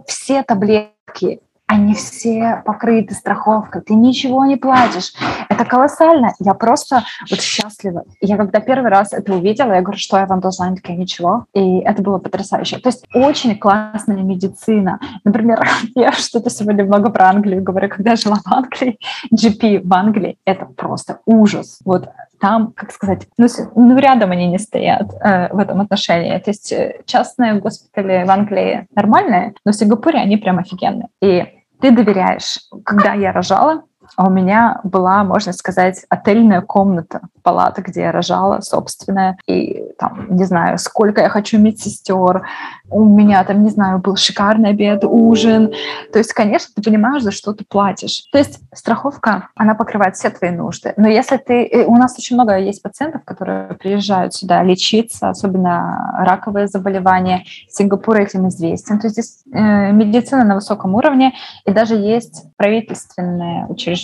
все таблетки, они все покрыты страховкой, ты ничего не платишь. Это колоссально. Я просто вот счастлива. Я когда первый раз это увидела, я говорю, что я вам должна? Они такие, ничего. И это было потрясающе. То есть очень классная медицина. Например, я что-то сегодня много про Англию говорю, когда я жила в Англии, GP в Англии, это просто ужас. Вот там, как сказать, ну, ну рядом они не стоят э, в этом отношении. То есть э, частные госпитали в Англии нормальные, но в Сингапуре они прям офигенные. И ты доверяешь. Когда я рожала, у меня была, можно сказать, отельная комната, палата, где я рожала, собственная. И там, не знаю, сколько я хочу медсестер. У меня там, не знаю, был шикарный обед, ужин. То есть, конечно, ты понимаешь, за что ты платишь. То есть страховка, она покрывает все твои нужды. Но если ты... У нас очень много есть пациентов, которые приезжают сюда лечиться, особенно раковые заболевания. Сингапур этим известен. То есть здесь э, медицина на высоком уровне, и даже есть правительственные учреждения.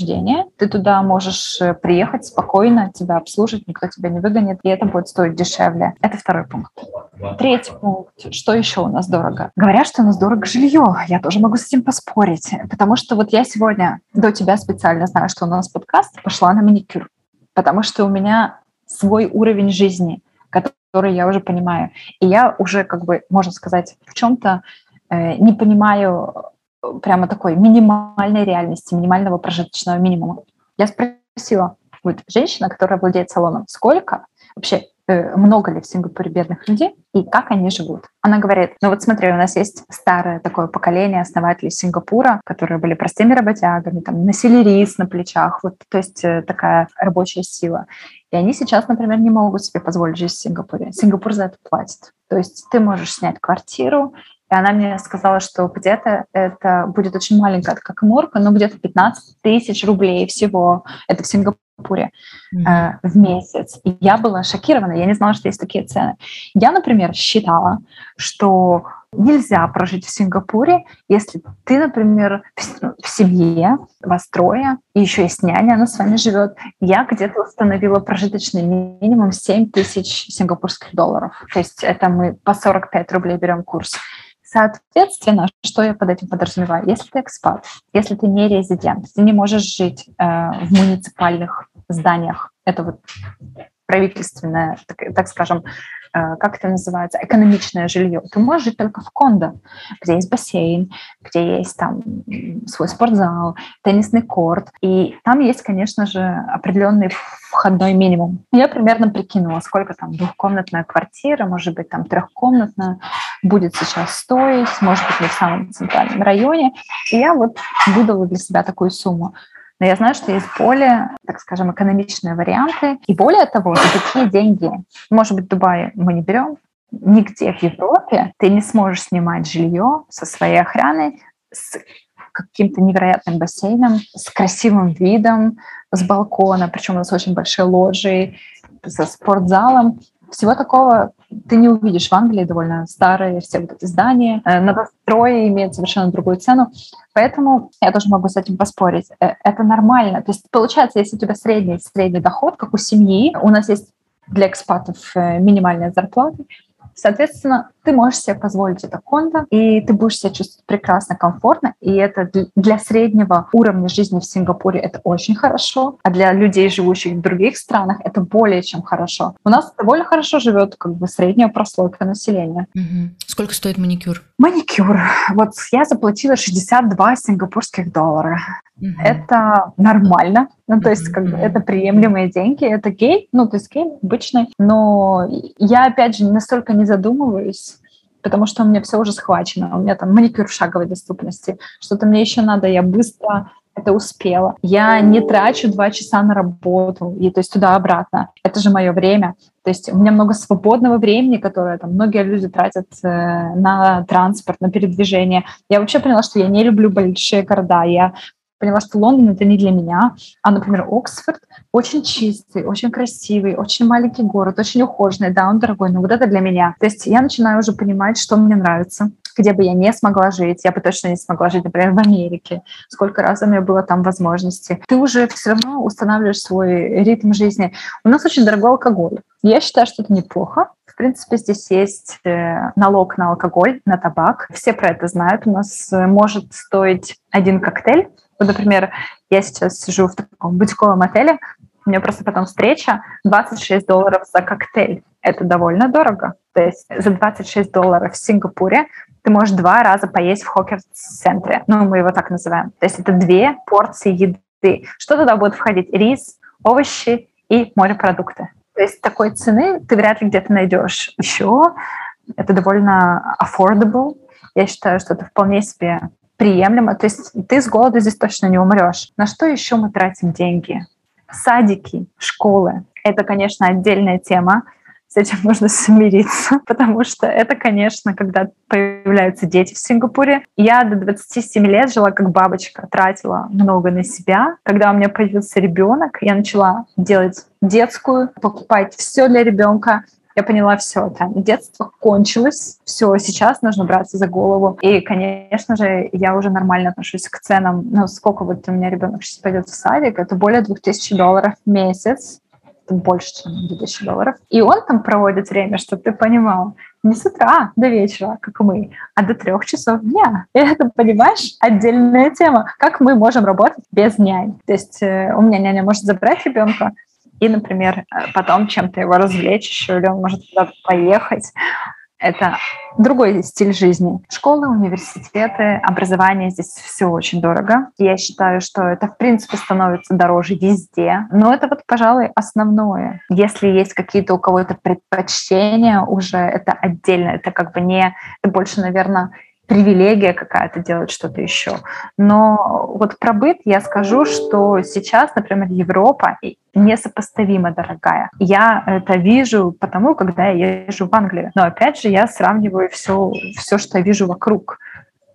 Ты туда можешь э, приехать спокойно, тебя обслужить, никто тебя не выгонит, и это будет стоить дешевле. Это второй пункт. Третий пункт. Что еще у нас дорого? Говорят, что у нас дорого жилье. Я тоже могу с этим поспорить, потому что вот я сегодня до тебя специально знаю, что у нас подкаст, пошла на маникюр, потому что у меня свой уровень жизни, который я уже понимаю. И я уже, как бы, можно сказать, в чем-то э, не понимаю прямо такой минимальной реальности, минимального прожиточного минимума. Я спросила, вот женщина, которая владеет салоном, сколько вообще э, много ли в Сингапуре бедных людей и как они живут. Она говорит, ну вот смотри, у нас есть старое такое поколение основателей Сингапура, которые были простыми работягами, там, носили рис на плечах, вот, то есть э, такая рабочая сила. И они сейчас, например, не могут себе позволить жить в Сингапуре. Сингапур за это платит. То есть ты можешь снять квартиру, и она мне сказала, что где-то это будет очень маленькая как коморка, но где-то 15 тысяч рублей всего. Это в Сингапуре mm-hmm. э, в месяц. И я была шокирована, я не знала, что есть такие цены. Я, например, считала, что Нельзя прожить в Сингапуре, если ты, например, в семье, вас трое, и еще есть няня, она с вами живет. Я где-то установила прожиточный минимум 7 тысяч сингапурских долларов. То есть это мы по 45 рублей берем курс. Соответственно, что я под этим подразумеваю? Если ты экспат, если ты не резидент, ты не можешь жить э, в муниципальных зданиях, это вот правительственное, так, так скажем, как это называется, экономичное жилье, ты можешь жить только в кондо, где есть бассейн, где есть там свой спортзал, теннисный корт. И там есть, конечно же, определенный входной минимум. Я примерно прикинула, сколько там двухкомнатная квартира, может быть, там трехкомнатная будет сейчас стоить, может быть, не в самом центральном районе. И я вот выдала для себя такую сумму. Но я знаю, что есть более, так скажем, экономичные варианты. И более того, за такие деньги, может быть, в Дубае мы не берем, нигде в Европе ты не сможешь снимать жилье со своей охраной с каким-то невероятным бассейном, с красивым видом, с балкона, причем у нас очень большие лоджии, со спортзалом. Всего такого ты не увидишь в Англии довольно старые все вот эти здания. Э, новострой имеет совершенно другую цену. Поэтому я тоже могу с этим поспорить. Э, это нормально. То есть получается, если у тебя средний, средний доход, как у семьи, у нас есть для экспатов э, минимальная зарплата, Соответственно, ты можешь себе позволить это кондо, и ты будешь себя чувствовать прекрасно, комфортно, и это для среднего уровня жизни в Сингапуре это очень хорошо, а для людей, живущих в других странах, это более чем хорошо. У нас довольно хорошо живет как бы средняя прослойка населения.
Угу. Сколько стоит маникюр?
Маникюр. Вот я заплатила 62 сингапурских доллара. Угу. Это нормально. Ну, то есть, как бы, это приемлемые деньги, это гей, ну, то есть гей обычный. Но я, опять же, настолько не задумываюсь, потому что у меня все уже схвачено. У меня там маникюр в шаговой доступности. Что-то мне еще надо, я быстро это успела. Я не трачу два часа на работу, и то есть туда-обратно. Это же мое время. То есть у меня много свободного времени, которое там многие люди тратят э, на транспорт, на передвижение. Я вообще поняла, что я не люблю большие города. Я поняла, что Лондон это не для меня, а, например, Оксфорд очень чистый, очень красивый, очень маленький город, очень ухоженный, да, он дорогой, но вот это для меня. То есть я начинаю уже понимать, что мне нравится, где бы я не смогла жить, я бы точно не смогла жить, например, в Америке, сколько раз у меня было там возможности. Ты уже все равно устанавливаешь свой ритм жизни. У нас очень дорогой алкоголь. Я считаю, что это неплохо. В принципе, здесь есть э, налог на алкоголь, на табак. Все про это знают. У нас э, может стоить один коктейль вот, например, я сейчас сижу в таком бутиковом отеле, у меня просто потом встреча, 26 долларов за коктейль. Это довольно дорого. То есть за 26 долларов в Сингапуре ты можешь два раза поесть в хокер-центре. Ну, мы его так называем. То есть это две порции еды. Что туда будет входить? Рис, овощи и морепродукты. То есть такой цены ты вряд ли где-то найдешь. Еще это довольно affordable. Я считаю, что это вполне себе приемлемо. То есть ты с голоду здесь точно не умрешь. На что еще мы тратим деньги? Садики, школы. Это, конечно, отдельная тема. С этим нужно смириться, потому что это, конечно, когда появляются дети в Сингапуре. Я до 27 лет жила как бабочка, тратила много на себя. Когда у меня появился ребенок, я начала делать детскую, покупать все для ребенка, я поняла все, там, детство кончилось, все, сейчас нужно браться за голову. И, конечно же, я уже нормально отношусь к ценам. Ну, сколько вот у меня ребенок сейчас пойдет в садик, это более 2000 долларов в месяц это больше, чем 2000 долларов. И он там проводит время, чтобы ты понимал, не с утра до вечера, как мы, а до трех часов дня. И это, понимаешь, отдельная тема. Как мы можем работать без нянь? То есть э, у меня няня может забрать ребенка, и, например, э, потом чем-то его развлечь еще, или он может куда-то поехать. Это другой стиль жизни. Школы, университеты, образование здесь все очень дорого. Я считаю, что это, в принципе, становится дороже везде. Но это вот, пожалуй, основное. Если есть какие-то у кого-то предпочтения, уже это отдельно. Это как бы не... Это больше, наверное, привилегия какая-то делать что-то еще. Но вот про быт я скажу, что сейчас, например, Европа несопоставимо дорогая. Я это вижу потому, когда я езжу в Англию. Но опять же, я сравниваю все, все что я вижу вокруг.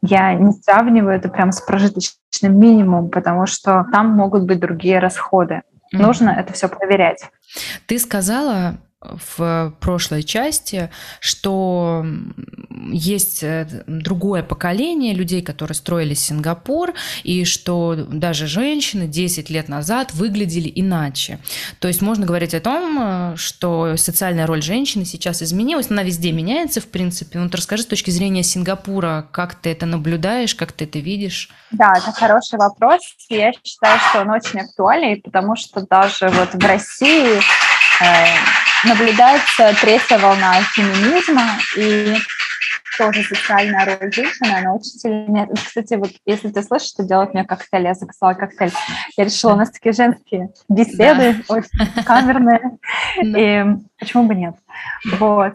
Я не сравниваю это прям с прожиточным минимумом, потому что там могут быть другие расходы. Mm-hmm. Нужно это все проверять.
Ты сказала в прошлой части, что есть э, другое поколение людей, которые строили Сингапур, и что даже женщины 10 лет назад выглядели иначе. То есть можно говорить о том, э, что социальная роль женщины сейчас изменилась, она везде меняется, в принципе. Ну, вот расскажи с точки зрения Сингапура, как ты это наблюдаешь, как ты это видишь?
Да, это хороший вопрос. Я считаю, что он очень актуальный, потому что даже вот в России наблюдается третья волна феминизма, и тоже социальная роль женщины, она очень сильно... Кстати, вот если ты слышишь, что делать мне коктейль, я заказала коктейль. Я решила, у нас такие женские беседы, да. очень камерные, и почему бы нет? Вот.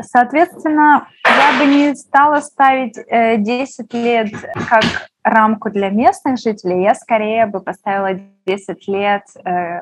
Соответственно, я бы не стала ставить 10 э, лет как рамку для местных жителей, я скорее бы поставила 10 лет э,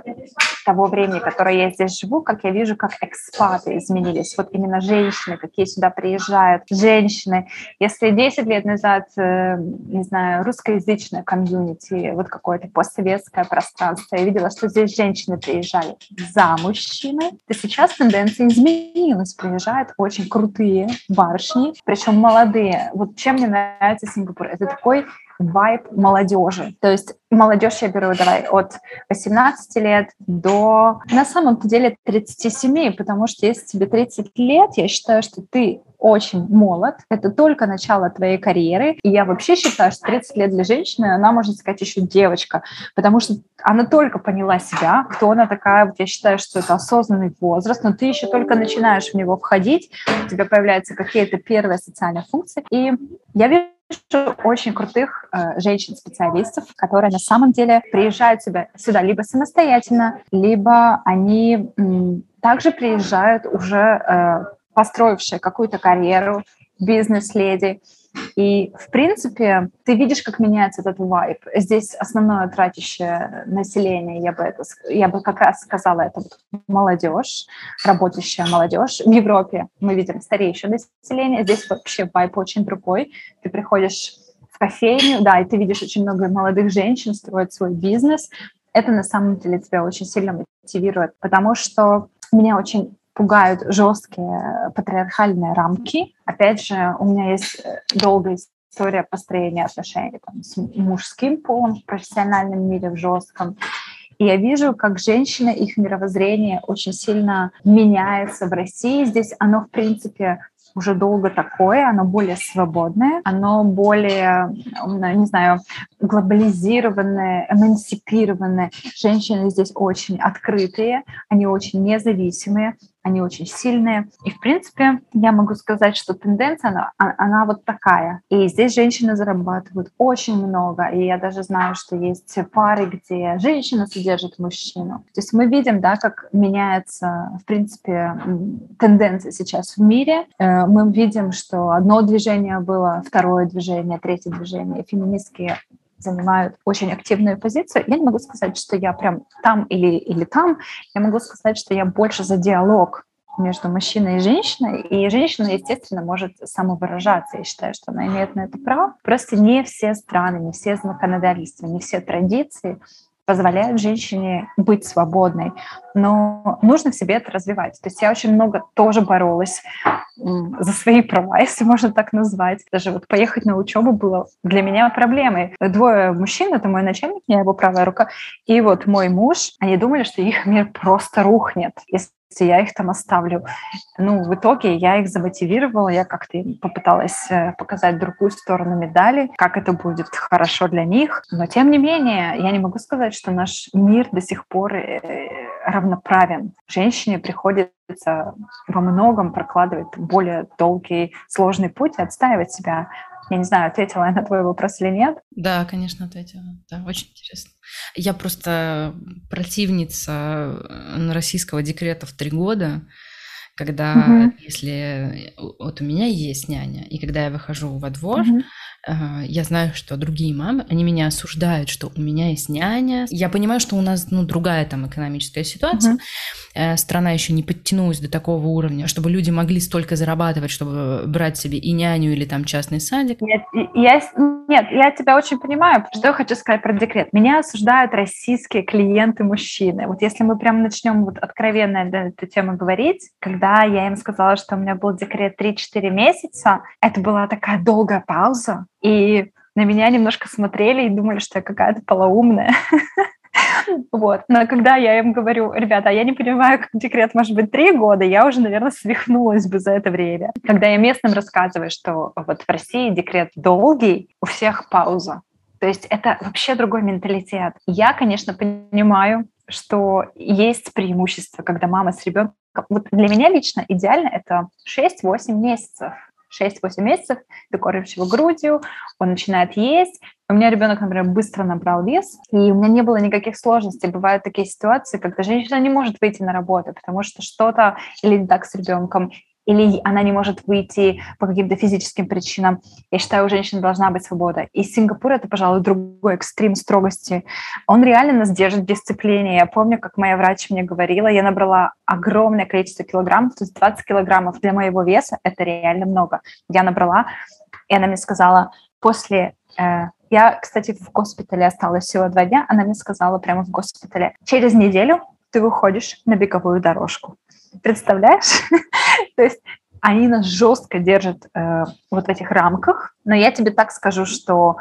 того времени, которое я здесь живу, как я вижу, как экспаты изменились. Вот именно женщины, какие сюда приезжают, женщины. Если 10 лет назад, э, не знаю, русскоязычное комьюнити, вот какое-то постсоветское пространство, я видела, что здесь женщины приезжали за мужчиной, то сейчас тенденция изменилась. Приезжают очень крутые барышни, причем молодые. Вот чем мне нравится Сингапур? Это такой вайб молодежи. То есть молодежь я беру, давай, от 18 лет до, на самом деле, 37, потому что если тебе 30 лет, я считаю, что ты очень молод, это только начало твоей карьеры, и я вообще считаю, что 30 лет для женщины, она, можно сказать, еще девочка, потому что она только поняла себя, кто она такая, вот я считаю, что это осознанный возраст, но ты еще только начинаешь в него входить, у тебя появляются какие-то первые социальные функции, и я вижу очень крутых э, женщин-специалистов, которые на самом деле приезжают сюда, сюда либо самостоятельно, либо они м, также приезжают уже э, построившие какую-то карьеру, бизнес-леди, и, в принципе, ты видишь, как меняется этот вайб. Здесь основное тратящее население, я бы, это, я бы как раз сказала, это вот молодежь, работающая молодежь. В Европе мы видим стареющее население, здесь вообще вайб очень другой. Ты приходишь в кофейню, да, и ты видишь очень много молодых женщин строят свой бизнес. Это на самом деле тебя очень сильно мотивирует, потому что меня очень пугают жесткие патриархальные рамки. Опять же, у меня есть э, долгая история построения отношений там, с мужским полом в профессиональном мире, в жестком. И я вижу, как женщины, их мировоззрение очень сильно меняется в России. Здесь оно, в принципе, уже долго такое, оно более свободное, оно более, не знаю, глобализированное, эмансипированное. Женщины здесь очень открытые, они очень независимые, они очень сильные. И, в принципе, я могу сказать, что тенденция, она, а, она вот такая. И здесь женщины зарабатывают очень много. И я даже знаю, что есть пары, где женщина содержит мужчину. То есть мы видим, да, как меняется, в принципе, тенденция сейчас в мире. Э, мы видим, что одно движение было, второе движение, третье движение. Феминистские занимают очень активную позицию. Я не могу сказать, что я прям там или, или там. Я могу сказать, что я больше за диалог между мужчиной и женщиной, и женщина, естественно, может самовыражаться. Я считаю, что она имеет на это право. Просто не все страны, не все законодательства, не все традиции позволяют женщине быть свободной, но нужно в себе это развивать. То есть я очень много тоже боролась за свои права, если можно так назвать. Даже вот поехать на учебу было для меня проблемой. Двое мужчин, это мой начальник, я его правая рука, и вот мой муж, они думали, что их мир просто рухнет, если я их там оставлю. Ну, в итоге я их замотивировала, я как-то попыталась э, показать другую сторону медали, как это будет хорошо для них. Но, тем не менее, я не могу сказать, что наш мир до сих пор э, равноправен. Женщине приходится во многом прокладывать более долгий, сложный путь и отстаивать себя. Я не знаю, ответила я на твой вопрос или нет.
Да, конечно, ответила. Да, очень интересно. Я просто противница э, российского декрета в три года, когда, угу. если вот у меня есть няня, и когда я выхожу во двор, угу. А, я знаю, что другие мамы, они меня осуждают, что у меня есть няня. Я понимаю, что у нас ну, другая там экономическая ситуация. Угу. Страна еще не подтянулась до такого уровня, чтобы люди могли столько зарабатывать, чтобы брать себе и няню или там частный садик.
Нет, я, нет, я тебя очень понимаю. Что я хочу сказать про декрет? Меня осуждают российские клиенты-мужчины. Вот если мы прям начнем вот откровенно на эту тему говорить, когда я им сказала, что у меня был декрет 3-4 месяца, это была такая долгая пауза, и на меня немножко смотрели и думали, что я какая-то полоумная. Вот. Но когда я им говорю, ребята, я не понимаю, как декрет может быть три года, я уже, наверное, свихнулась бы за это время. Когда я местным рассказываю, что вот в России декрет долгий, у всех пауза. То есть это вообще другой менталитет. Я, конечно, понимаю, что есть преимущество, когда мама с ребенком... Вот для меня лично идеально это 6-8 месяцев 6-8 месяцев, ты кормишь его грудью, он начинает есть. У меня ребенок, например, быстро набрал вес, и у меня не было никаких сложностей. Бывают такие ситуации, когда женщина не может выйти на работу, потому что что-то или не так с ребенком, или она не может выйти по каким-то физическим причинам. Я считаю, у женщин должна быть свобода. И Сингапур — это, пожалуй, другой экстрим строгости. Он реально нас держит в дисциплине. Я помню, как моя врач мне говорила, я набрала огромное количество килограммов, то есть 20 килограммов для моего веса — это реально много. Я набрала, и она мне сказала, после э, я, кстати, в госпитале осталась всего два дня. Она мне сказала прямо в госпитале, через неделю ты выходишь на беговую дорожку. Представляешь? То есть они нас жестко держат э, вот в этих рамках. Но я тебе так скажу, что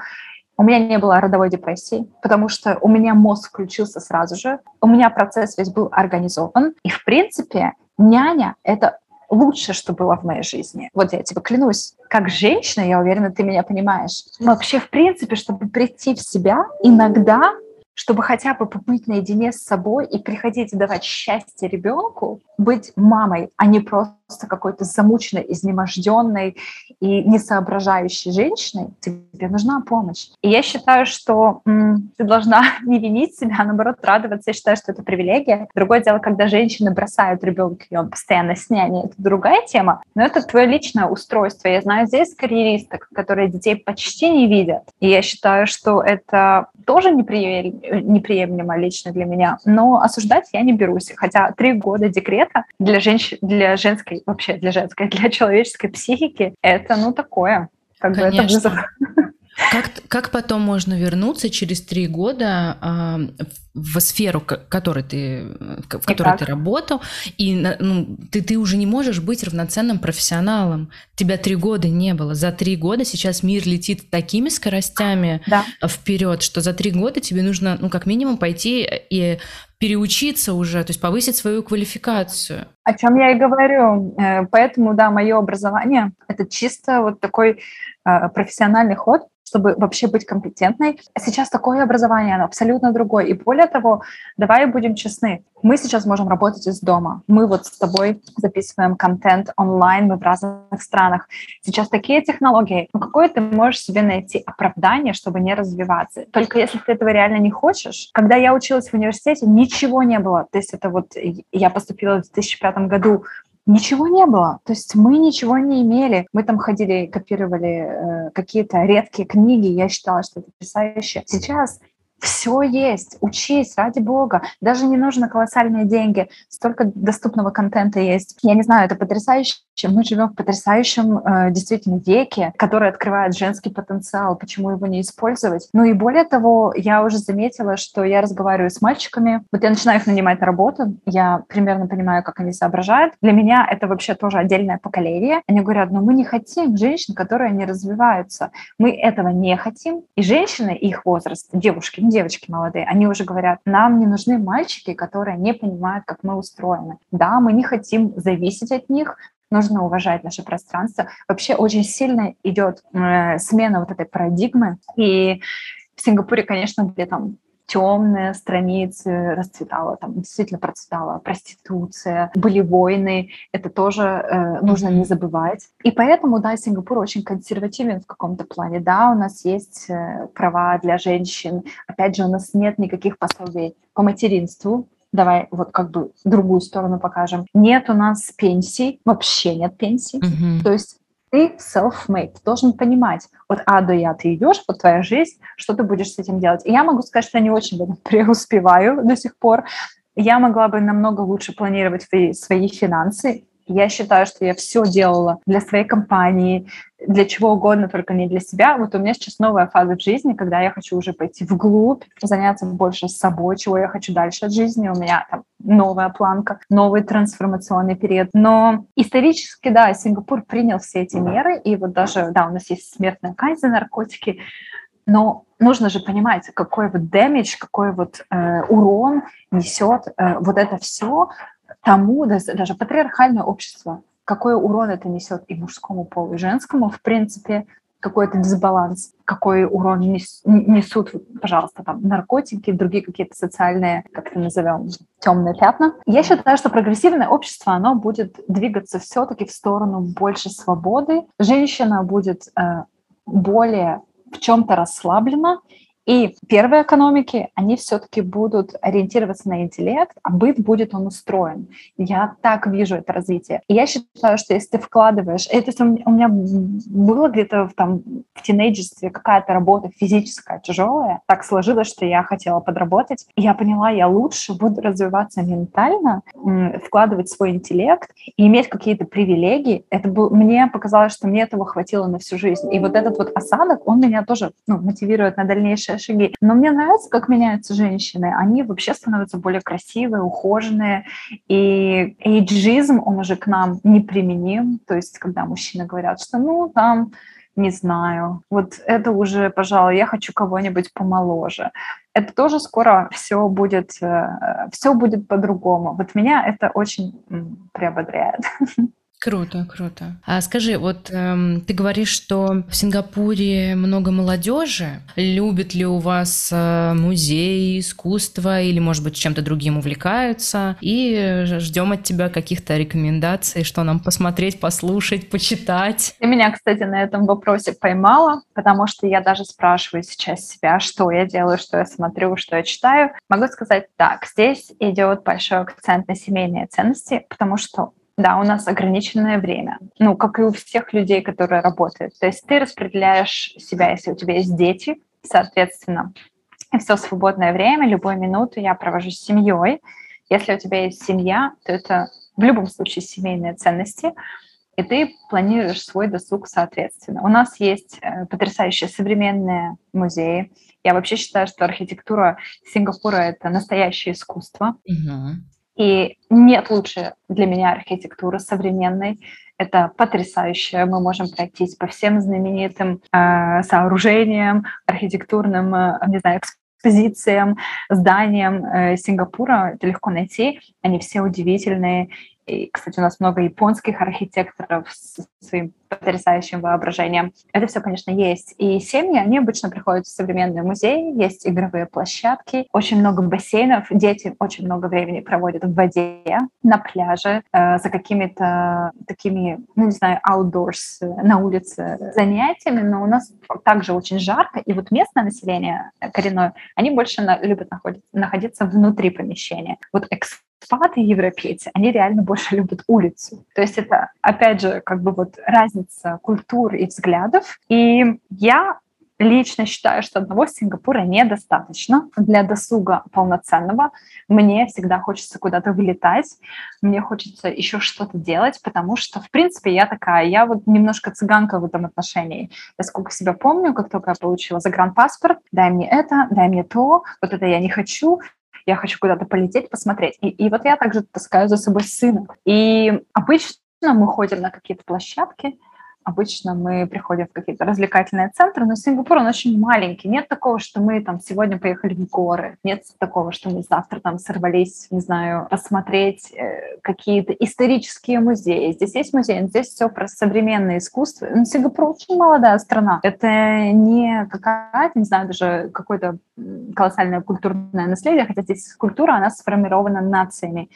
у меня не было родовой депрессии, потому что у меня мозг включился сразу же. У меня процесс весь был организован. И, в принципе, няня — это лучшее, что было в моей жизни. Вот я тебе клянусь, как женщина, я уверена, ты меня понимаешь. Вообще, в принципе, чтобы прийти в себя, иногда чтобы хотя бы побыть наедине с собой и приходить давать счастье ребенку, быть мамой, а не просто какой-то замученной, изнеможденной и несоображающей женщиной, тебе нужна помощь. И я считаю, что м, ты должна не винить себя, а наоборот радоваться. Я считаю, что это привилегия. Другое дело, когда женщины бросают ребенка, и он постоянно с няней, это другая тема, но это твое личное устройство. Я знаю здесь карьеристок, которые детей почти не видят. И я считаю, что это тоже неприемлемо лично для меня, но осуждать я не берусь. Хотя три года декрета для, женщ... для женской, вообще для женской, для человеческой психики, это ну такое, как бы это вызов.
Как, как потом можно вернуться через три года э, в сферу, которой ты, в которой ты работал, и ну, ты, ты уже не можешь быть равноценным профессионалом. Тебя три года не было. За три года сейчас мир летит такими скоростями да. вперед, что за три года тебе нужно, ну, как минимум, пойти и переучиться уже, то есть повысить свою квалификацию.
О чем я и говорю. Э, поэтому, да, мое образование — это чисто вот такой э, профессиональный ход, чтобы вообще быть компетентной. Сейчас такое образование, оно абсолютно другое. И более того, давай будем честны, мы сейчас можем работать из дома. Мы вот с тобой записываем контент онлайн, мы в разных странах. Сейчас такие технологии. Ну, какое ты можешь себе найти оправдание, чтобы не развиваться? Только если ты этого реально не хочешь. Когда я училась в университете, ничего не было. То есть это вот я поступила в 2005 году Ничего не было. То есть мы ничего не имели. Мы там ходили, копировали э, какие-то редкие книги. Я считала, что это потрясающе. Сейчас все есть, учись, ради бога. Даже не нужно колоссальные деньги, столько доступного контента есть. Я не знаю, это потрясающе. Мы живем в потрясающем э, действительно веке, который открывает женский потенциал. Почему его не использовать? Ну и более того, я уже заметила, что я разговариваю с мальчиками. Вот я начинаю их нанимать на работу, я примерно понимаю, как они соображают. Для меня это вообще тоже отдельное поколение. Они говорят, ну мы не хотим женщин, которые не развиваются. Мы этого не хотим. И женщины их возраст, девушки, девочки молодые, они уже говорят, нам не нужны мальчики, которые не понимают, как мы устроены. Да, мы не хотим зависеть от них, нужно уважать наше пространство. Вообще очень сильно идет э, смена вот этой парадигмы. И в Сингапуре, конечно, где там темные страницы расцветала, там действительно процветала проституция, были войны, это тоже э, нужно не забывать. И поэтому, да, Сингапур очень консервативен в каком-то плане. Да, у нас есть э, права для женщин, опять же, у нас нет никаких пособий по материнству, давай вот как бы другую сторону покажем. Нет у нас пенсий, вообще нет пенсий. Mm-hmm. То есть ты self-made, должен понимать, вот А до Я ты идешь, вот твоя жизнь, что ты будешь с этим делать. И я могу сказать, что я не очень преуспеваю до сих пор. Я могла бы намного лучше планировать свои, свои финансы, я считаю, что я все делала для своей компании, для чего угодно, только не для себя. Вот у меня сейчас новая фаза в жизни, когда я хочу уже пойти вглубь, заняться больше собой, чего я хочу дальше от жизни. У меня там новая планка, новый трансформационный период. Но исторически, да, Сингапур принял все эти меры, и вот даже, да, у нас есть смертная казнь за наркотики, но нужно же понимать, какой вот дэмидж, какой вот э, урон несет э, вот это все тому, даже патриархальное общество, какой урон это несет и мужскому полу, и женскому, в принципе, какой-то дисбаланс, какой урон несут, пожалуйста, там, наркотики, другие какие-то социальные, как это назовем, темные пятна. Я считаю, что прогрессивное общество, оно будет двигаться все-таки в сторону больше свободы. Женщина будет э, более в чем-то расслаблена, и первые экономики, они все-таки будут ориентироваться на интеллект, а быт будет он устроен. Я так вижу это развитие. И я считаю, что если ты вкладываешь... Это у меня было где-то в, там, в тинейджерстве какая-то работа физическая, тяжелая. Так сложилось, что я хотела подработать. И я поняла, я лучше буду развиваться ментально, вкладывать свой интеллект и иметь какие-то привилегии. Это был, мне показалось, что мне этого хватило на всю жизнь. И вот этот вот осадок, он меня тоже ну, мотивирует на дальнейшее шаги. Но мне нравится, как меняются женщины. Они вообще становятся более красивые, ухоженные. И эйджизм, он уже к нам неприменим. То есть, когда мужчины говорят, что ну там не знаю. Вот это уже, пожалуй, я хочу кого-нибудь помоложе. Это тоже скоро все будет, э, все будет по-другому. Вот меня это очень приободряет.
Круто, круто. А скажи, вот эм, ты говоришь, что в Сингапуре много молодежи. Любит ли у вас э, музей, искусство или, может быть, чем-то другим увлекаются? И ждем от тебя каких-то рекомендаций, что нам посмотреть, послушать, почитать.
Ты меня, кстати, на этом вопросе поймала, потому что я даже спрашиваю сейчас себя, что я делаю, что я смотрю, что я читаю. Могу сказать так, здесь идет большой акцент на семейные ценности, потому что да, у нас ограниченное время. Ну, как и у всех людей, которые работают. То есть ты распределяешь себя, если у тебя есть дети, соответственно, все свободное время, любую минуту я провожу с семьей. Если у тебя есть семья, то это в любом случае семейные ценности, и ты планируешь свой досуг соответственно. У нас есть э, потрясающие современные музеи. Я вообще считаю, что архитектура Сингапура — это настоящее искусство. Угу. И нет лучше для меня архитектуры современной. Это потрясающе. Мы можем пройтись по всем знаменитым э, сооружениям, архитектурным, э, не знаю, экспозициям, зданиям э, Сингапура. Это легко найти. Они все удивительные. И, кстати, у нас много японских архитекторов с своим потрясающим воображением. Это все, конечно, есть. И семьи, они обычно приходят в современные музеи, есть игровые площадки, очень много бассейнов. Дети очень много времени проводят в воде, на пляже, э, за какими-то такими, ну, не знаю, outdoors, э, на улице занятиями. Но у нас также очень жарко. И вот местное население коренное, они больше на, любят находиться, находиться внутри помещения. Вот экс экспаты европейцы, они реально больше любят улицу. То есть это, опять же, как бы вот разница культур и взглядов. И я лично считаю, что одного Сингапура недостаточно для досуга полноценного. Мне всегда хочется куда-то вылетать, мне хочется еще что-то делать, потому что, в принципе, я такая, я вот немножко цыганка в этом отношении. Я сколько себя помню, как только я получила загранпаспорт, дай мне это, дай мне то, вот это я не хочу, я хочу куда-то полететь, посмотреть. И, и вот я также таскаю за собой сына. И обычно мы ходим на какие-то площадки, Обычно мы приходим в какие-то развлекательные центры, но Сингапур, он очень маленький. Нет такого, что мы там сегодня поехали в горы. Нет такого, что мы завтра там сорвались, не знаю, посмотреть э, какие-то исторические музеи. Здесь есть музей, здесь все про современное искусство. Но Сингапур очень молодая страна. Это не какая-то, не знаю, даже какое-то колоссальное культурное наследие, хотя здесь культура, она сформирована нациями.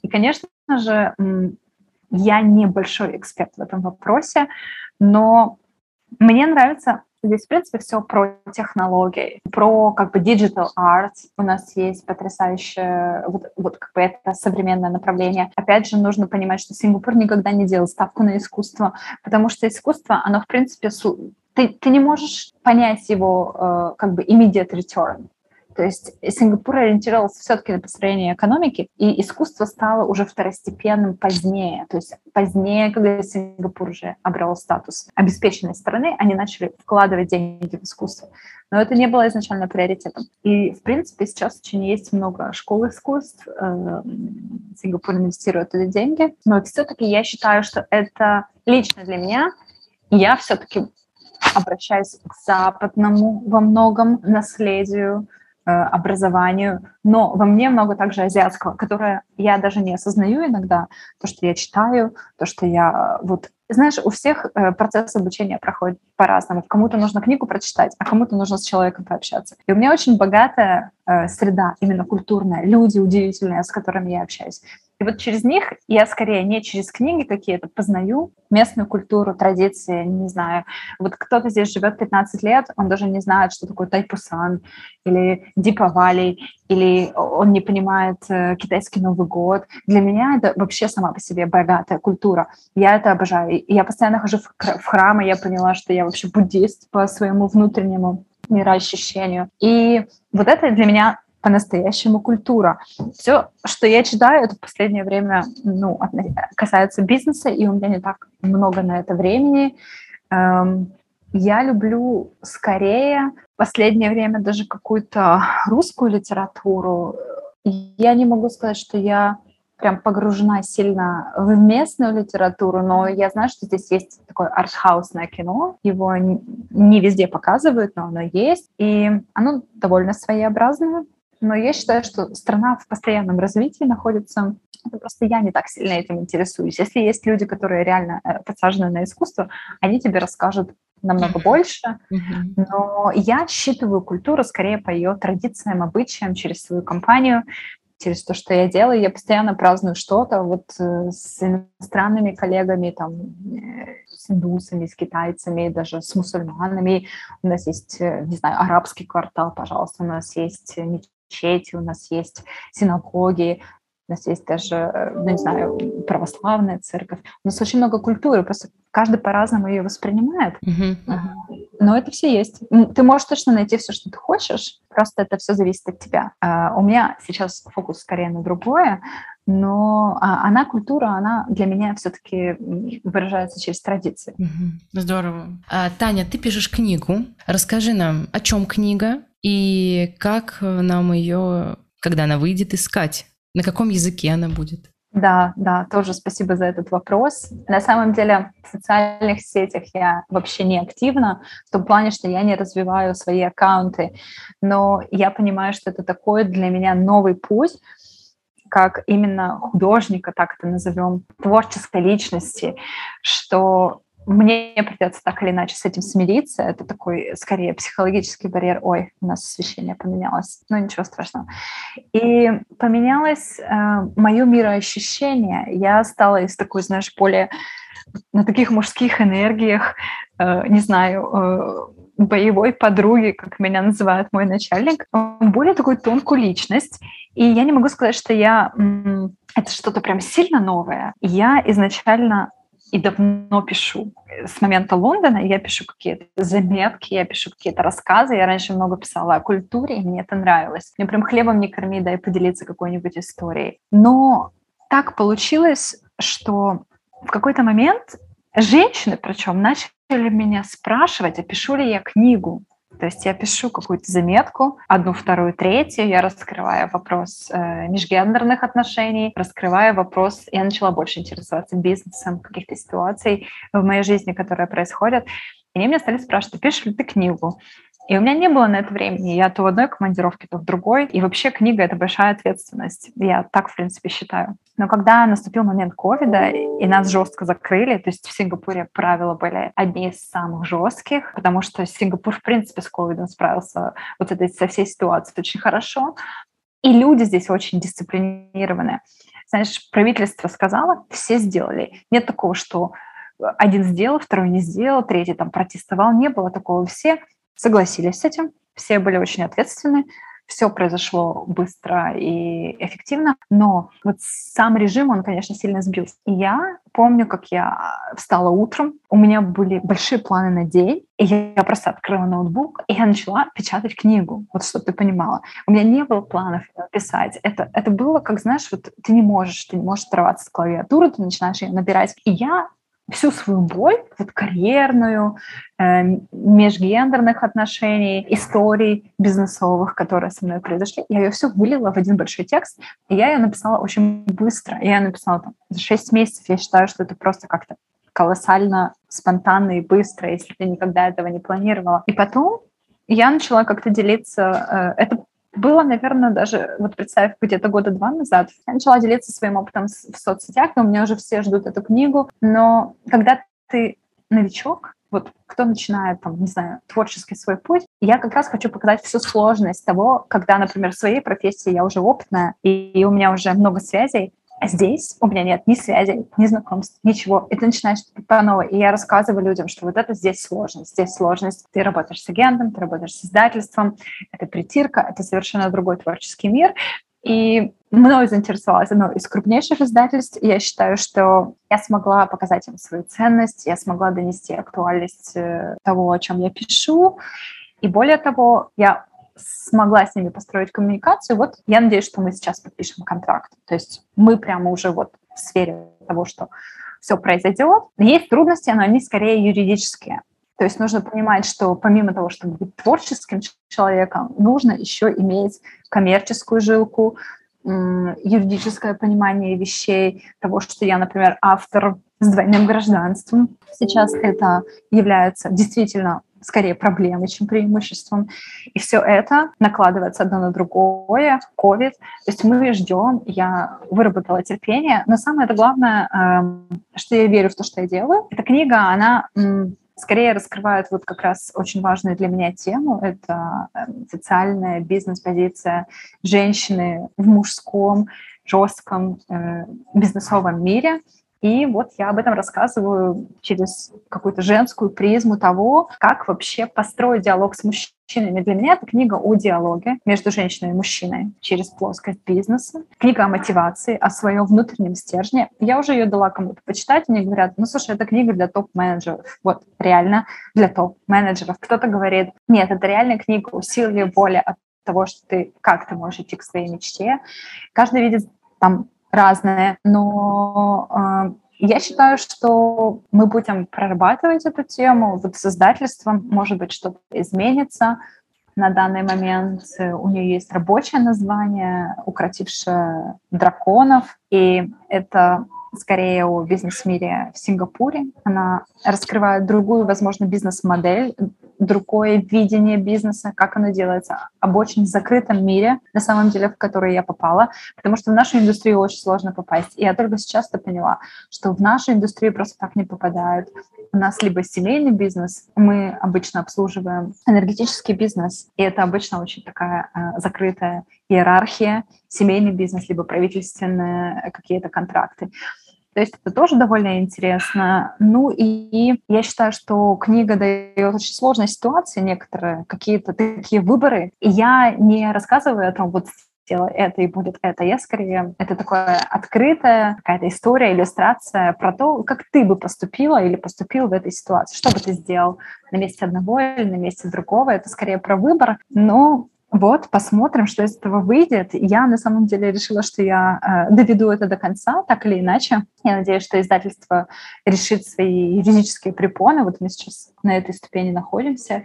И, конечно же, я не большой эксперт в этом вопросе, но мне нравится Здесь, в принципе, все про технологии, про как бы digital art. У нас есть потрясающее, вот, вот как бы это современное направление. Опять же, нужно понимать, что Сингапур никогда не делал ставку на искусство, потому что искусство, оно, в принципе, ты, ты не можешь понять его э, как бы immediate return. То есть Сингапур ориентировался все-таки на построение экономики, и искусство стало уже второстепенным позднее. То есть позднее, когда Сингапур уже обрел статус обеспеченной страны, они начали вкладывать деньги в искусство. Но это не было изначально приоритетом. И, в принципе, сейчас очень есть много школ искусств. Э, Сингапур инвестирует туда деньги. Но все-таки я считаю, что это лично для меня, я все-таки обращаюсь к западному во многом наследию, образованию, но во мне много также азиатского, которое я даже не осознаю иногда, то, что я читаю, то, что я вот знаешь, у всех э, процесс обучения проходит по-разному. Кому-то нужно книгу прочитать, а кому-то нужно с человеком пообщаться. И у меня очень богатая э, среда, именно культурная, люди удивительные, с которыми я общаюсь. И вот через них я скорее не через книги какие-то познаю местную культуру, традиции, не знаю. Вот кто-то здесь живет 15 лет, он даже не знает, что такое тайпусан или дипавали, или он не понимает э, китайский Новый год. Для меня это вообще сама по себе богатая культура. Я это обожаю. Я постоянно хожу в храмы, я поняла, что я вообще буддист по своему внутреннему мироощущению. И вот это для меня по-настоящему культура. Все, что я читаю, это в последнее время ну, касается бизнеса, и у меня не так много на это времени. Эм, я люблю скорее в последнее время даже какую-то русскую литературу. Я не могу сказать, что я прям погружена сильно в местную литературу, но я знаю, что здесь есть такое артхаусное кино, его не везде показывают, но оно есть, и оно довольно своеобразное, но я считаю, что страна в постоянном развитии находится. Это просто я не так сильно этим интересуюсь. Если есть люди, которые реально э, подсажены на искусство, они тебе расскажут намного больше. Mm-hmm. Но я считываю культуру скорее по ее традициям, обычаям, через свою компанию, через то, что я делаю. Я постоянно праздную что-то вот э, с иностранными коллегами, там, э, с индусами, с китайцами, даже с мусульманами. У нас есть, не знаю, арабский квартал, пожалуйста, у нас есть мечети, у нас есть синагоги, у нас есть даже, э, ну, не знаю, православная церковь. У нас очень много культуры, просто каждый по-разному ее воспринимает. Uh-huh. Но это все есть. Ты можешь точно найти все, что ты хочешь, просто это все зависит от тебя. Uh, у меня сейчас фокус скорее на другое, но а, она культура, она для меня все-таки выражается через традиции.
Здорово. А, Таня, ты пишешь книгу. Расскажи нам, о чем книга и как нам ее, когда она выйдет, искать. На каком языке она будет?
Да, да, тоже спасибо за этот вопрос. На самом деле в социальных сетях я вообще не активна, в том плане, что я не развиваю свои аккаунты, но я понимаю, что это такой для меня новый путь, как именно художника, так это назовем, творческой личности, что мне придется так или иначе с этим смириться. Это такой, скорее, психологический барьер. Ой, у нас освещение поменялось. Ну, ничего страшного. И поменялось э, мое мироощущение. Я стала из такой, знаешь, более на таких мужских энергиях, э, не знаю, э, боевой подруги, как меня называет мой начальник, более такую тонкую личность. И я не могу сказать, что я... Это что-то прям сильно новое. Я изначально и давно пишу. С момента Лондона я пишу какие-то заметки, я пишу какие-то рассказы. Я раньше много писала о культуре, и мне это нравилось. Мне прям хлебом не корми, дай поделиться какой-нибудь историей. Но так получилось, что в какой-то момент женщины, причем, начали меня спрашивать, а пишу ли я книгу. То есть я пишу какую-то заметку, одну, вторую, третью, я раскрываю вопрос э, межгендерных отношений, раскрываю вопрос, я начала больше интересоваться бизнесом, каких-то ситуаций в моей жизни, которые происходят. И они меня стали спрашивать, пишешь ли ты книгу? И у меня не было на это времени. Я то в одной командировке, то в другой. И вообще книга — это большая ответственность. Я так, в принципе, считаю. Но когда наступил момент ковида, и нас жестко закрыли, то есть в Сингапуре правила были одни из самых жестких, потому что Сингапур, в принципе, с ковидом справился вот этой, со всей ситуацией очень хорошо. И люди здесь очень дисциплинированные. Знаешь, правительство сказало, все сделали. Нет такого, что один сделал, второй не сделал, третий там протестовал, не было такого. Все согласились с этим, все были очень ответственны, все произошло быстро и эффективно, но вот сам режим, он, конечно, сильно сбился. И я помню, как я встала утром, у меня были большие планы на день, и я просто открыла ноутбук, и я начала печатать книгу, вот чтобы ты понимала. У меня не было планов писать. Это, это было, как, знаешь, вот ты не можешь, ты не можешь оторваться с клавиатуры, ты начинаешь ее набирать. И я всю свою боль, вот карьерную, э, межгендерных отношений, историй бизнесовых, которые со мной произошли, я ее все вылила в один большой текст, и я ее написала очень быстро. Я ее написала там за 6 месяцев. Я считаю, что это просто как-то колоссально спонтанно и быстро, если ты никогда этого не планировала. И потом я начала как-то делиться. Э, это было, наверное, даже, вот представь, где-то года два назад, я начала делиться своим опытом в соцсетях, и у меня уже все ждут эту книгу, но когда ты новичок, вот кто начинает, там, не знаю, творческий свой путь, я как раз хочу показать всю сложность того, когда, например, в своей профессии я уже опытная, и у меня уже много связей, а здесь у меня нет ни связи, ни знакомств, ничего. И ты начинаешь по новой. И я рассказываю людям, что вот это здесь сложность. Здесь сложность. Ты работаешь с агентом, ты работаешь с издательством. Это притирка, это совершенно другой творческий мир. И мной заинтересовалось одно из крупнейших издательств. Я считаю, что я смогла показать им свою ценность, я смогла донести актуальность э, того, о чем я пишу. И более того, я смогла с ними построить коммуникацию, вот я надеюсь, что мы сейчас подпишем контракт. То есть мы прямо уже вот в сфере того, что все произойдет. Есть трудности, но они скорее юридические. То есть нужно понимать, что помимо того, чтобы быть творческим человеком, нужно еще иметь коммерческую жилку, юридическое понимание вещей, того, что я, например, автор с двойным гражданством. Сейчас это является действительно скорее проблемой, чем преимуществом. И все это накладывается одно на другое, COVID. То есть мы ждем, я выработала терпение, но самое главное, эм, что я верю в то, что я делаю. Эта книга, она скорее раскрывает вот как раз очень важную для меня тему. Это эм, социальная бизнес-позиция женщины в мужском, жестком э, бизнесовом мире – и вот я об этом рассказываю через какую-то женскую призму того, как вообще построить диалог с мужчинами. Для меня это книга о диалоге между женщиной и мужчиной через плоскость бизнеса. Книга о мотивации, о своем внутреннем стержне. Я уже ее дала кому-то почитать, мне говорят, ну, слушай, это книга для топ-менеджеров. Вот, реально для топ-менеджеров. Кто-то говорит, нет, это реальная книга усилия воли от того, что ты, как ты можешь идти к своей мечте. Каждый видит там разные, но э, я считаю, что мы будем прорабатывать эту тему. Вот с издательством, может быть, что-то изменится. На данный момент у нее есть рабочее название «Укротившая драконов», и это скорее о бизнес-мире в Сингапуре. Она раскрывает другую, возможно, бизнес-модель, другое видение бизнеса, как оно делается, об очень закрытом мире, на самом деле, в который я попала, потому что в нашу индустрию очень сложно попасть. И я только сейчас то поняла, что в нашу индустрию просто так не попадают. У нас либо семейный бизнес, мы обычно обслуживаем энергетический бизнес, и это обычно очень такая э, закрытая иерархия, семейный бизнес, либо правительственные какие-то контракты. То есть это тоже довольно интересно. Ну и я считаю, что книга дает очень сложные ситуации, некоторые какие-то такие выборы. И я не рассказываю о том, вот сделай это и будет это. Я скорее, это такое открытая какая-то история, иллюстрация про то, как ты бы поступила или поступил в этой ситуации. Что бы ты сделал на месте одного или на месте другого. Это скорее про выбор. Но вот, посмотрим, что из этого выйдет. Я на самом деле решила, что я э, доведу это до конца, так или иначе. Я надеюсь, что издательство решит свои юридические препоны. Вот мы сейчас на этой ступени находимся,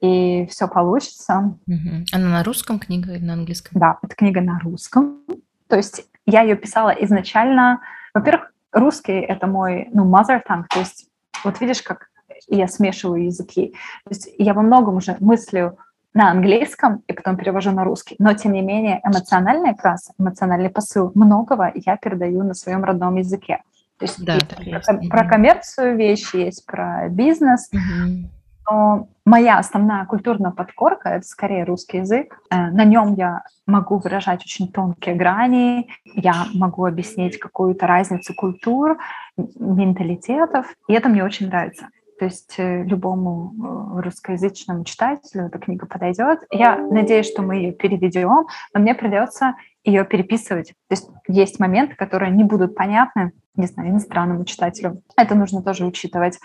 и все получится.
Угу. Она на русском книга или на английском?
Да, это книга на русском. То есть я ее писала изначально. Во-первых, русский — это мой ну, mother tongue, то есть вот видишь, как я смешиваю языки. То есть я во многом уже мыслю на английском и потом перевожу на русский. Но, тем не менее, эмоциональный окрас, эмоциональный посыл многого я передаю на своем родном языке. То есть да, про, про коммерцию вещи есть, про бизнес. Угу. Но моя основная культурная подкорка — это скорее русский язык. Э, на нем я могу выражать очень тонкие грани, я могу объяснить какую-то разницу культур, менталитетов, и это мне очень нравится. То есть э, любому э, русскоязычному читателю эта книга подойдет. Я надеюсь, что мы ее переведем, но мне придется ее переписывать. То есть есть моменты, которые не будут понятны, не знаю, иностранному читателю. Это нужно тоже учитывать.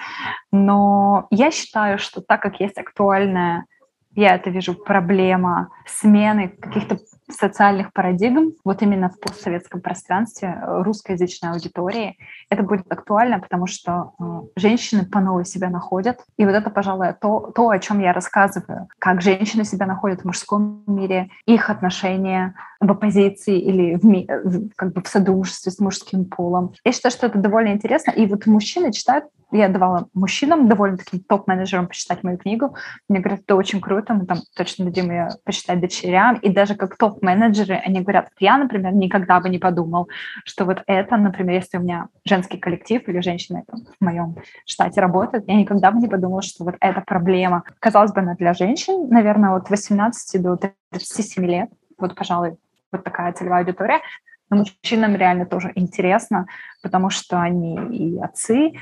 Но я считаю, что так как есть актуальная я это вижу, проблема смены каких-то социальных парадигм, вот именно в постсоветском пространстве э, русскоязычной аудитории, это будет актуально, потому что э, женщины по новой себя находят. И вот это, пожалуй, то, то, о чем я рассказываю. Как женщины себя находят в мужском мире, их отношения в оппозиции или в, ми, как бы в содружестве с мужским полом. Я считаю, что это довольно интересно. И вот мужчины читают я давала мужчинам, довольно таким топ-менеджерам почитать мою книгу. Мне говорят, это очень круто, мы там точно дадим ее почитать дочерям. И даже как топ-менеджеры, они говорят, я, например, никогда бы не подумал, что вот это, например, если у меня женский коллектив или женщины в моем штате работают, я никогда бы не подумала, что вот эта проблема. Казалось бы, она для женщин, наверное, от 18 до 37 лет. Вот, пожалуй, вот такая целевая аудитория. Но мужчинам реально тоже интересно, потому что они и отцы,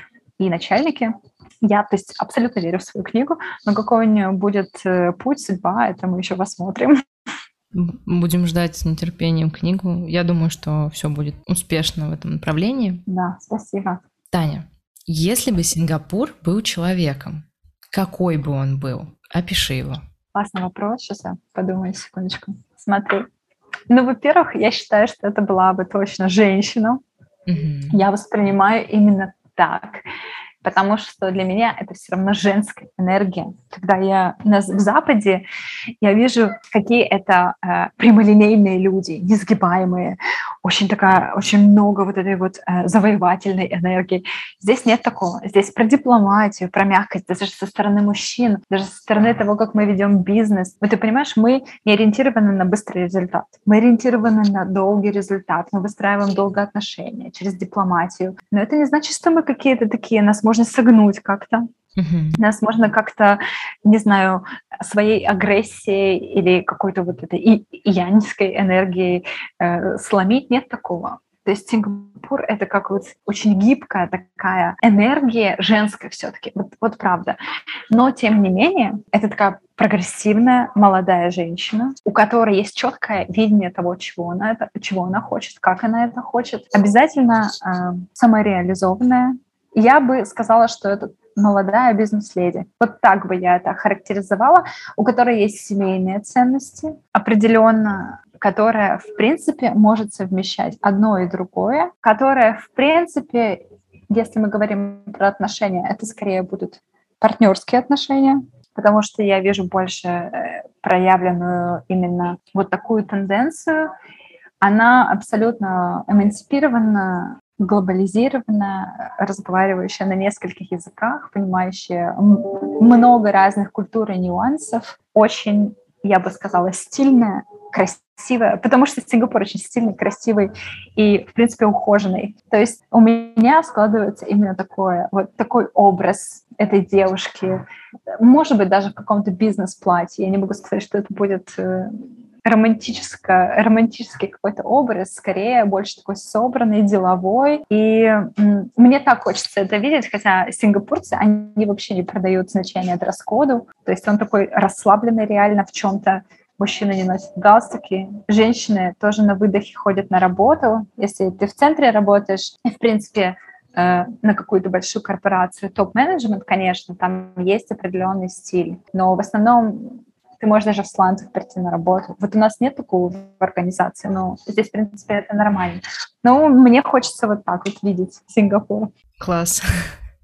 и начальники. Я, то есть, абсолютно верю в свою книгу, но какой у нее будет э, путь, судьба, это мы еще посмотрим.
Будем ждать с нетерпением книгу. Я думаю, что все будет успешно в этом направлении.
Да, спасибо.
Таня, если бы Сингапур был человеком, какой бы он был? Опиши его.
Классный вопрос. Сейчас я подумаю секундочку. Смотри. Ну, во-первых, я считаю, что это была бы точно женщина. Угу. Я воспринимаю именно так потому что для меня это все равно женская энергия. Когда я на, в Западе, я вижу, какие это э, прямолинейные люди, несгибаемые, очень такая, очень много вот этой вот э, завоевательной энергии. Здесь нет такого. Здесь про дипломатию, про мягкость, даже со стороны мужчин, даже со стороны того, как мы ведем бизнес. Вот ты понимаешь, мы не ориентированы на быстрый результат. Мы ориентированы на долгий результат. Мы выстраиваем долгие отношения через дипломатию. Но это не значит, что мы какие-то такие, нас можно согнуть как-то. Uh-huh. Нас можно как-то, не знаю, своей агрессией или какой-то вот этой и янской энергией э, сломить. Нет такого. То есть Сингапур — это как вот очень гибкая такая энергия женская все-таки, вот, вот правда. Но, тем не менее, это такая прогрессивная молодая женщина, у которой есть четкое видение того, чего она, это, чего она хочет, как она это хочет. Обязательно э, самореализованная, я бы сказала, что это молодая бизнес-леди. Вот так бы я это характеризовала, у которой есть семейные ценности, определенно которая, в принципе, может совмещать одно и другое, которая, в принципе, если мы говорим про отношения, это скорее будут партнерские отношения, потому что я вижу больше э, проявленную именно вот такую тенденцию. Она абсолютно эмансипирована, глобализированная, разговаривающая на нескольких языках, понимающая много разных культур и нюансов, очень, я бы сказала, стильная, красивая, потому что Сингапур очень стильный, красивый и, в принципе, ухоженный. То есть у меня складывается именно такое, вот такой образ этой девушки, может быть, даже в каком-то бизнес-платье. Я не могу сказать, что это будет э, романтическое, романтический какой-то образ, скорее больше такой собранный, деловой. И мне так хочется это видеть, хотя сингапурцы, они вообще не продают значение дресс-коду. То есть он такой расслабленный реально в чем-то. Мужчины не носят галстуки, женщины тоже на выдохе ходят на работу. Если ты в центре работаешь, и, в принципе, э, на какую-то большую корпорацию, топ-менеджмент, конечно, там есть определенный стиль, но в основном ты можешь даже в сланцах прийти на работу. Вот у нас нет такого в организации, но здесь, в принципе, это нормально. Но мне хочется вот так вот видеть Сингапур.
Класс.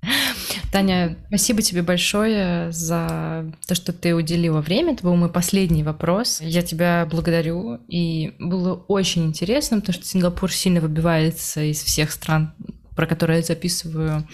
Таня, спасибо тебе большое за то, что ты уделила время. Это был мой последний вопрос. Я тебя благодарю. И было очень интересно, потому что Сингапур сильно выбивается из всех стран про который я записываю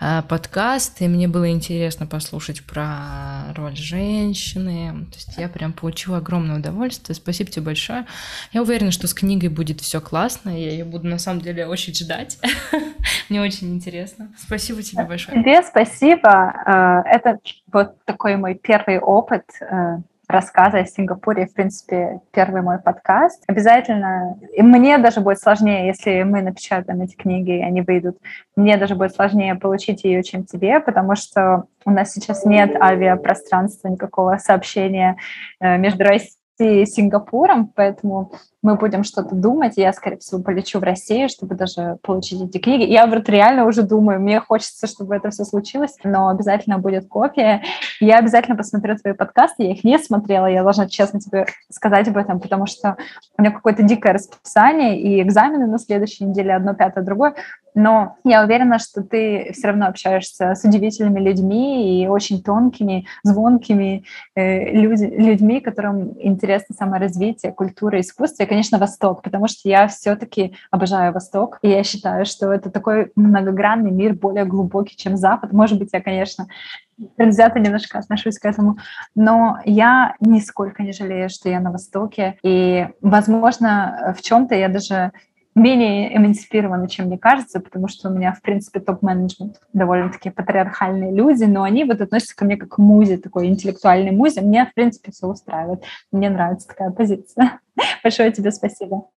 э, подкаст, и мне было интересно послушать про роль женщины. То есть я прям получила огромное удовольствие. Спасибо тебе большое. Я уверена, что с книгой будет все классно. Я ее буду на самом деле очень ждать. Мне очень интересно. Спасибо тебе большое.
Тебе спасибо. Э, это вот такой мой первый опыт э, рассказы о Сингапуре, в принципе, первый мой подкаст. Обязательно, и мне даже будет сложнее, если мы напечатаем эти книги, и они выйдут, мне даже будет сложнее получить ее, чем тебе, потому что у нас сейчас нет авиапространства, никакого сообщения э, между Россией и Сингапуром, поэтому мы будем что-то думать, я, скорее всего, полечу в Россию, чтобы даже получить эти книги. Я вот реально уже думаю, мне хочется, чтобы это все случилось, но обязательно будет копия. Я обязательно посмотрю твои подкасты, я их не смотрела, я должна честно тебе сказать об этом, потому что у меня какое-то дикое расписание, и экзамены на следующей неделе, одно, пятое, другое, но я уверена, что ты все равно общаешься с удивительными людьми и очень тонкими, звонкими э, люди, людьми, которым интересно саморазвитие, культура, искусство конечно, Восток, потому что я все-таки обожаю Восток, и я считаю, что это такой многогранный мир, более глубокий, чем Запад. Может быть, я, конечно, предвзято немножко отношусь к этому, но я нисколько не жалею, что я на Востоке, и, возможно, в чем-то я даже менее эмансипированы, чем мне кажется, потому что у меня, в принципе, топ-менеджмент довольно-таки патриархальные люди, но они вот относятся ко мне как к музе, такой интеллектуальной музе. Мне, в принципе, все устраивает. Мне нравится такая позиция. Большое тебе спасибо.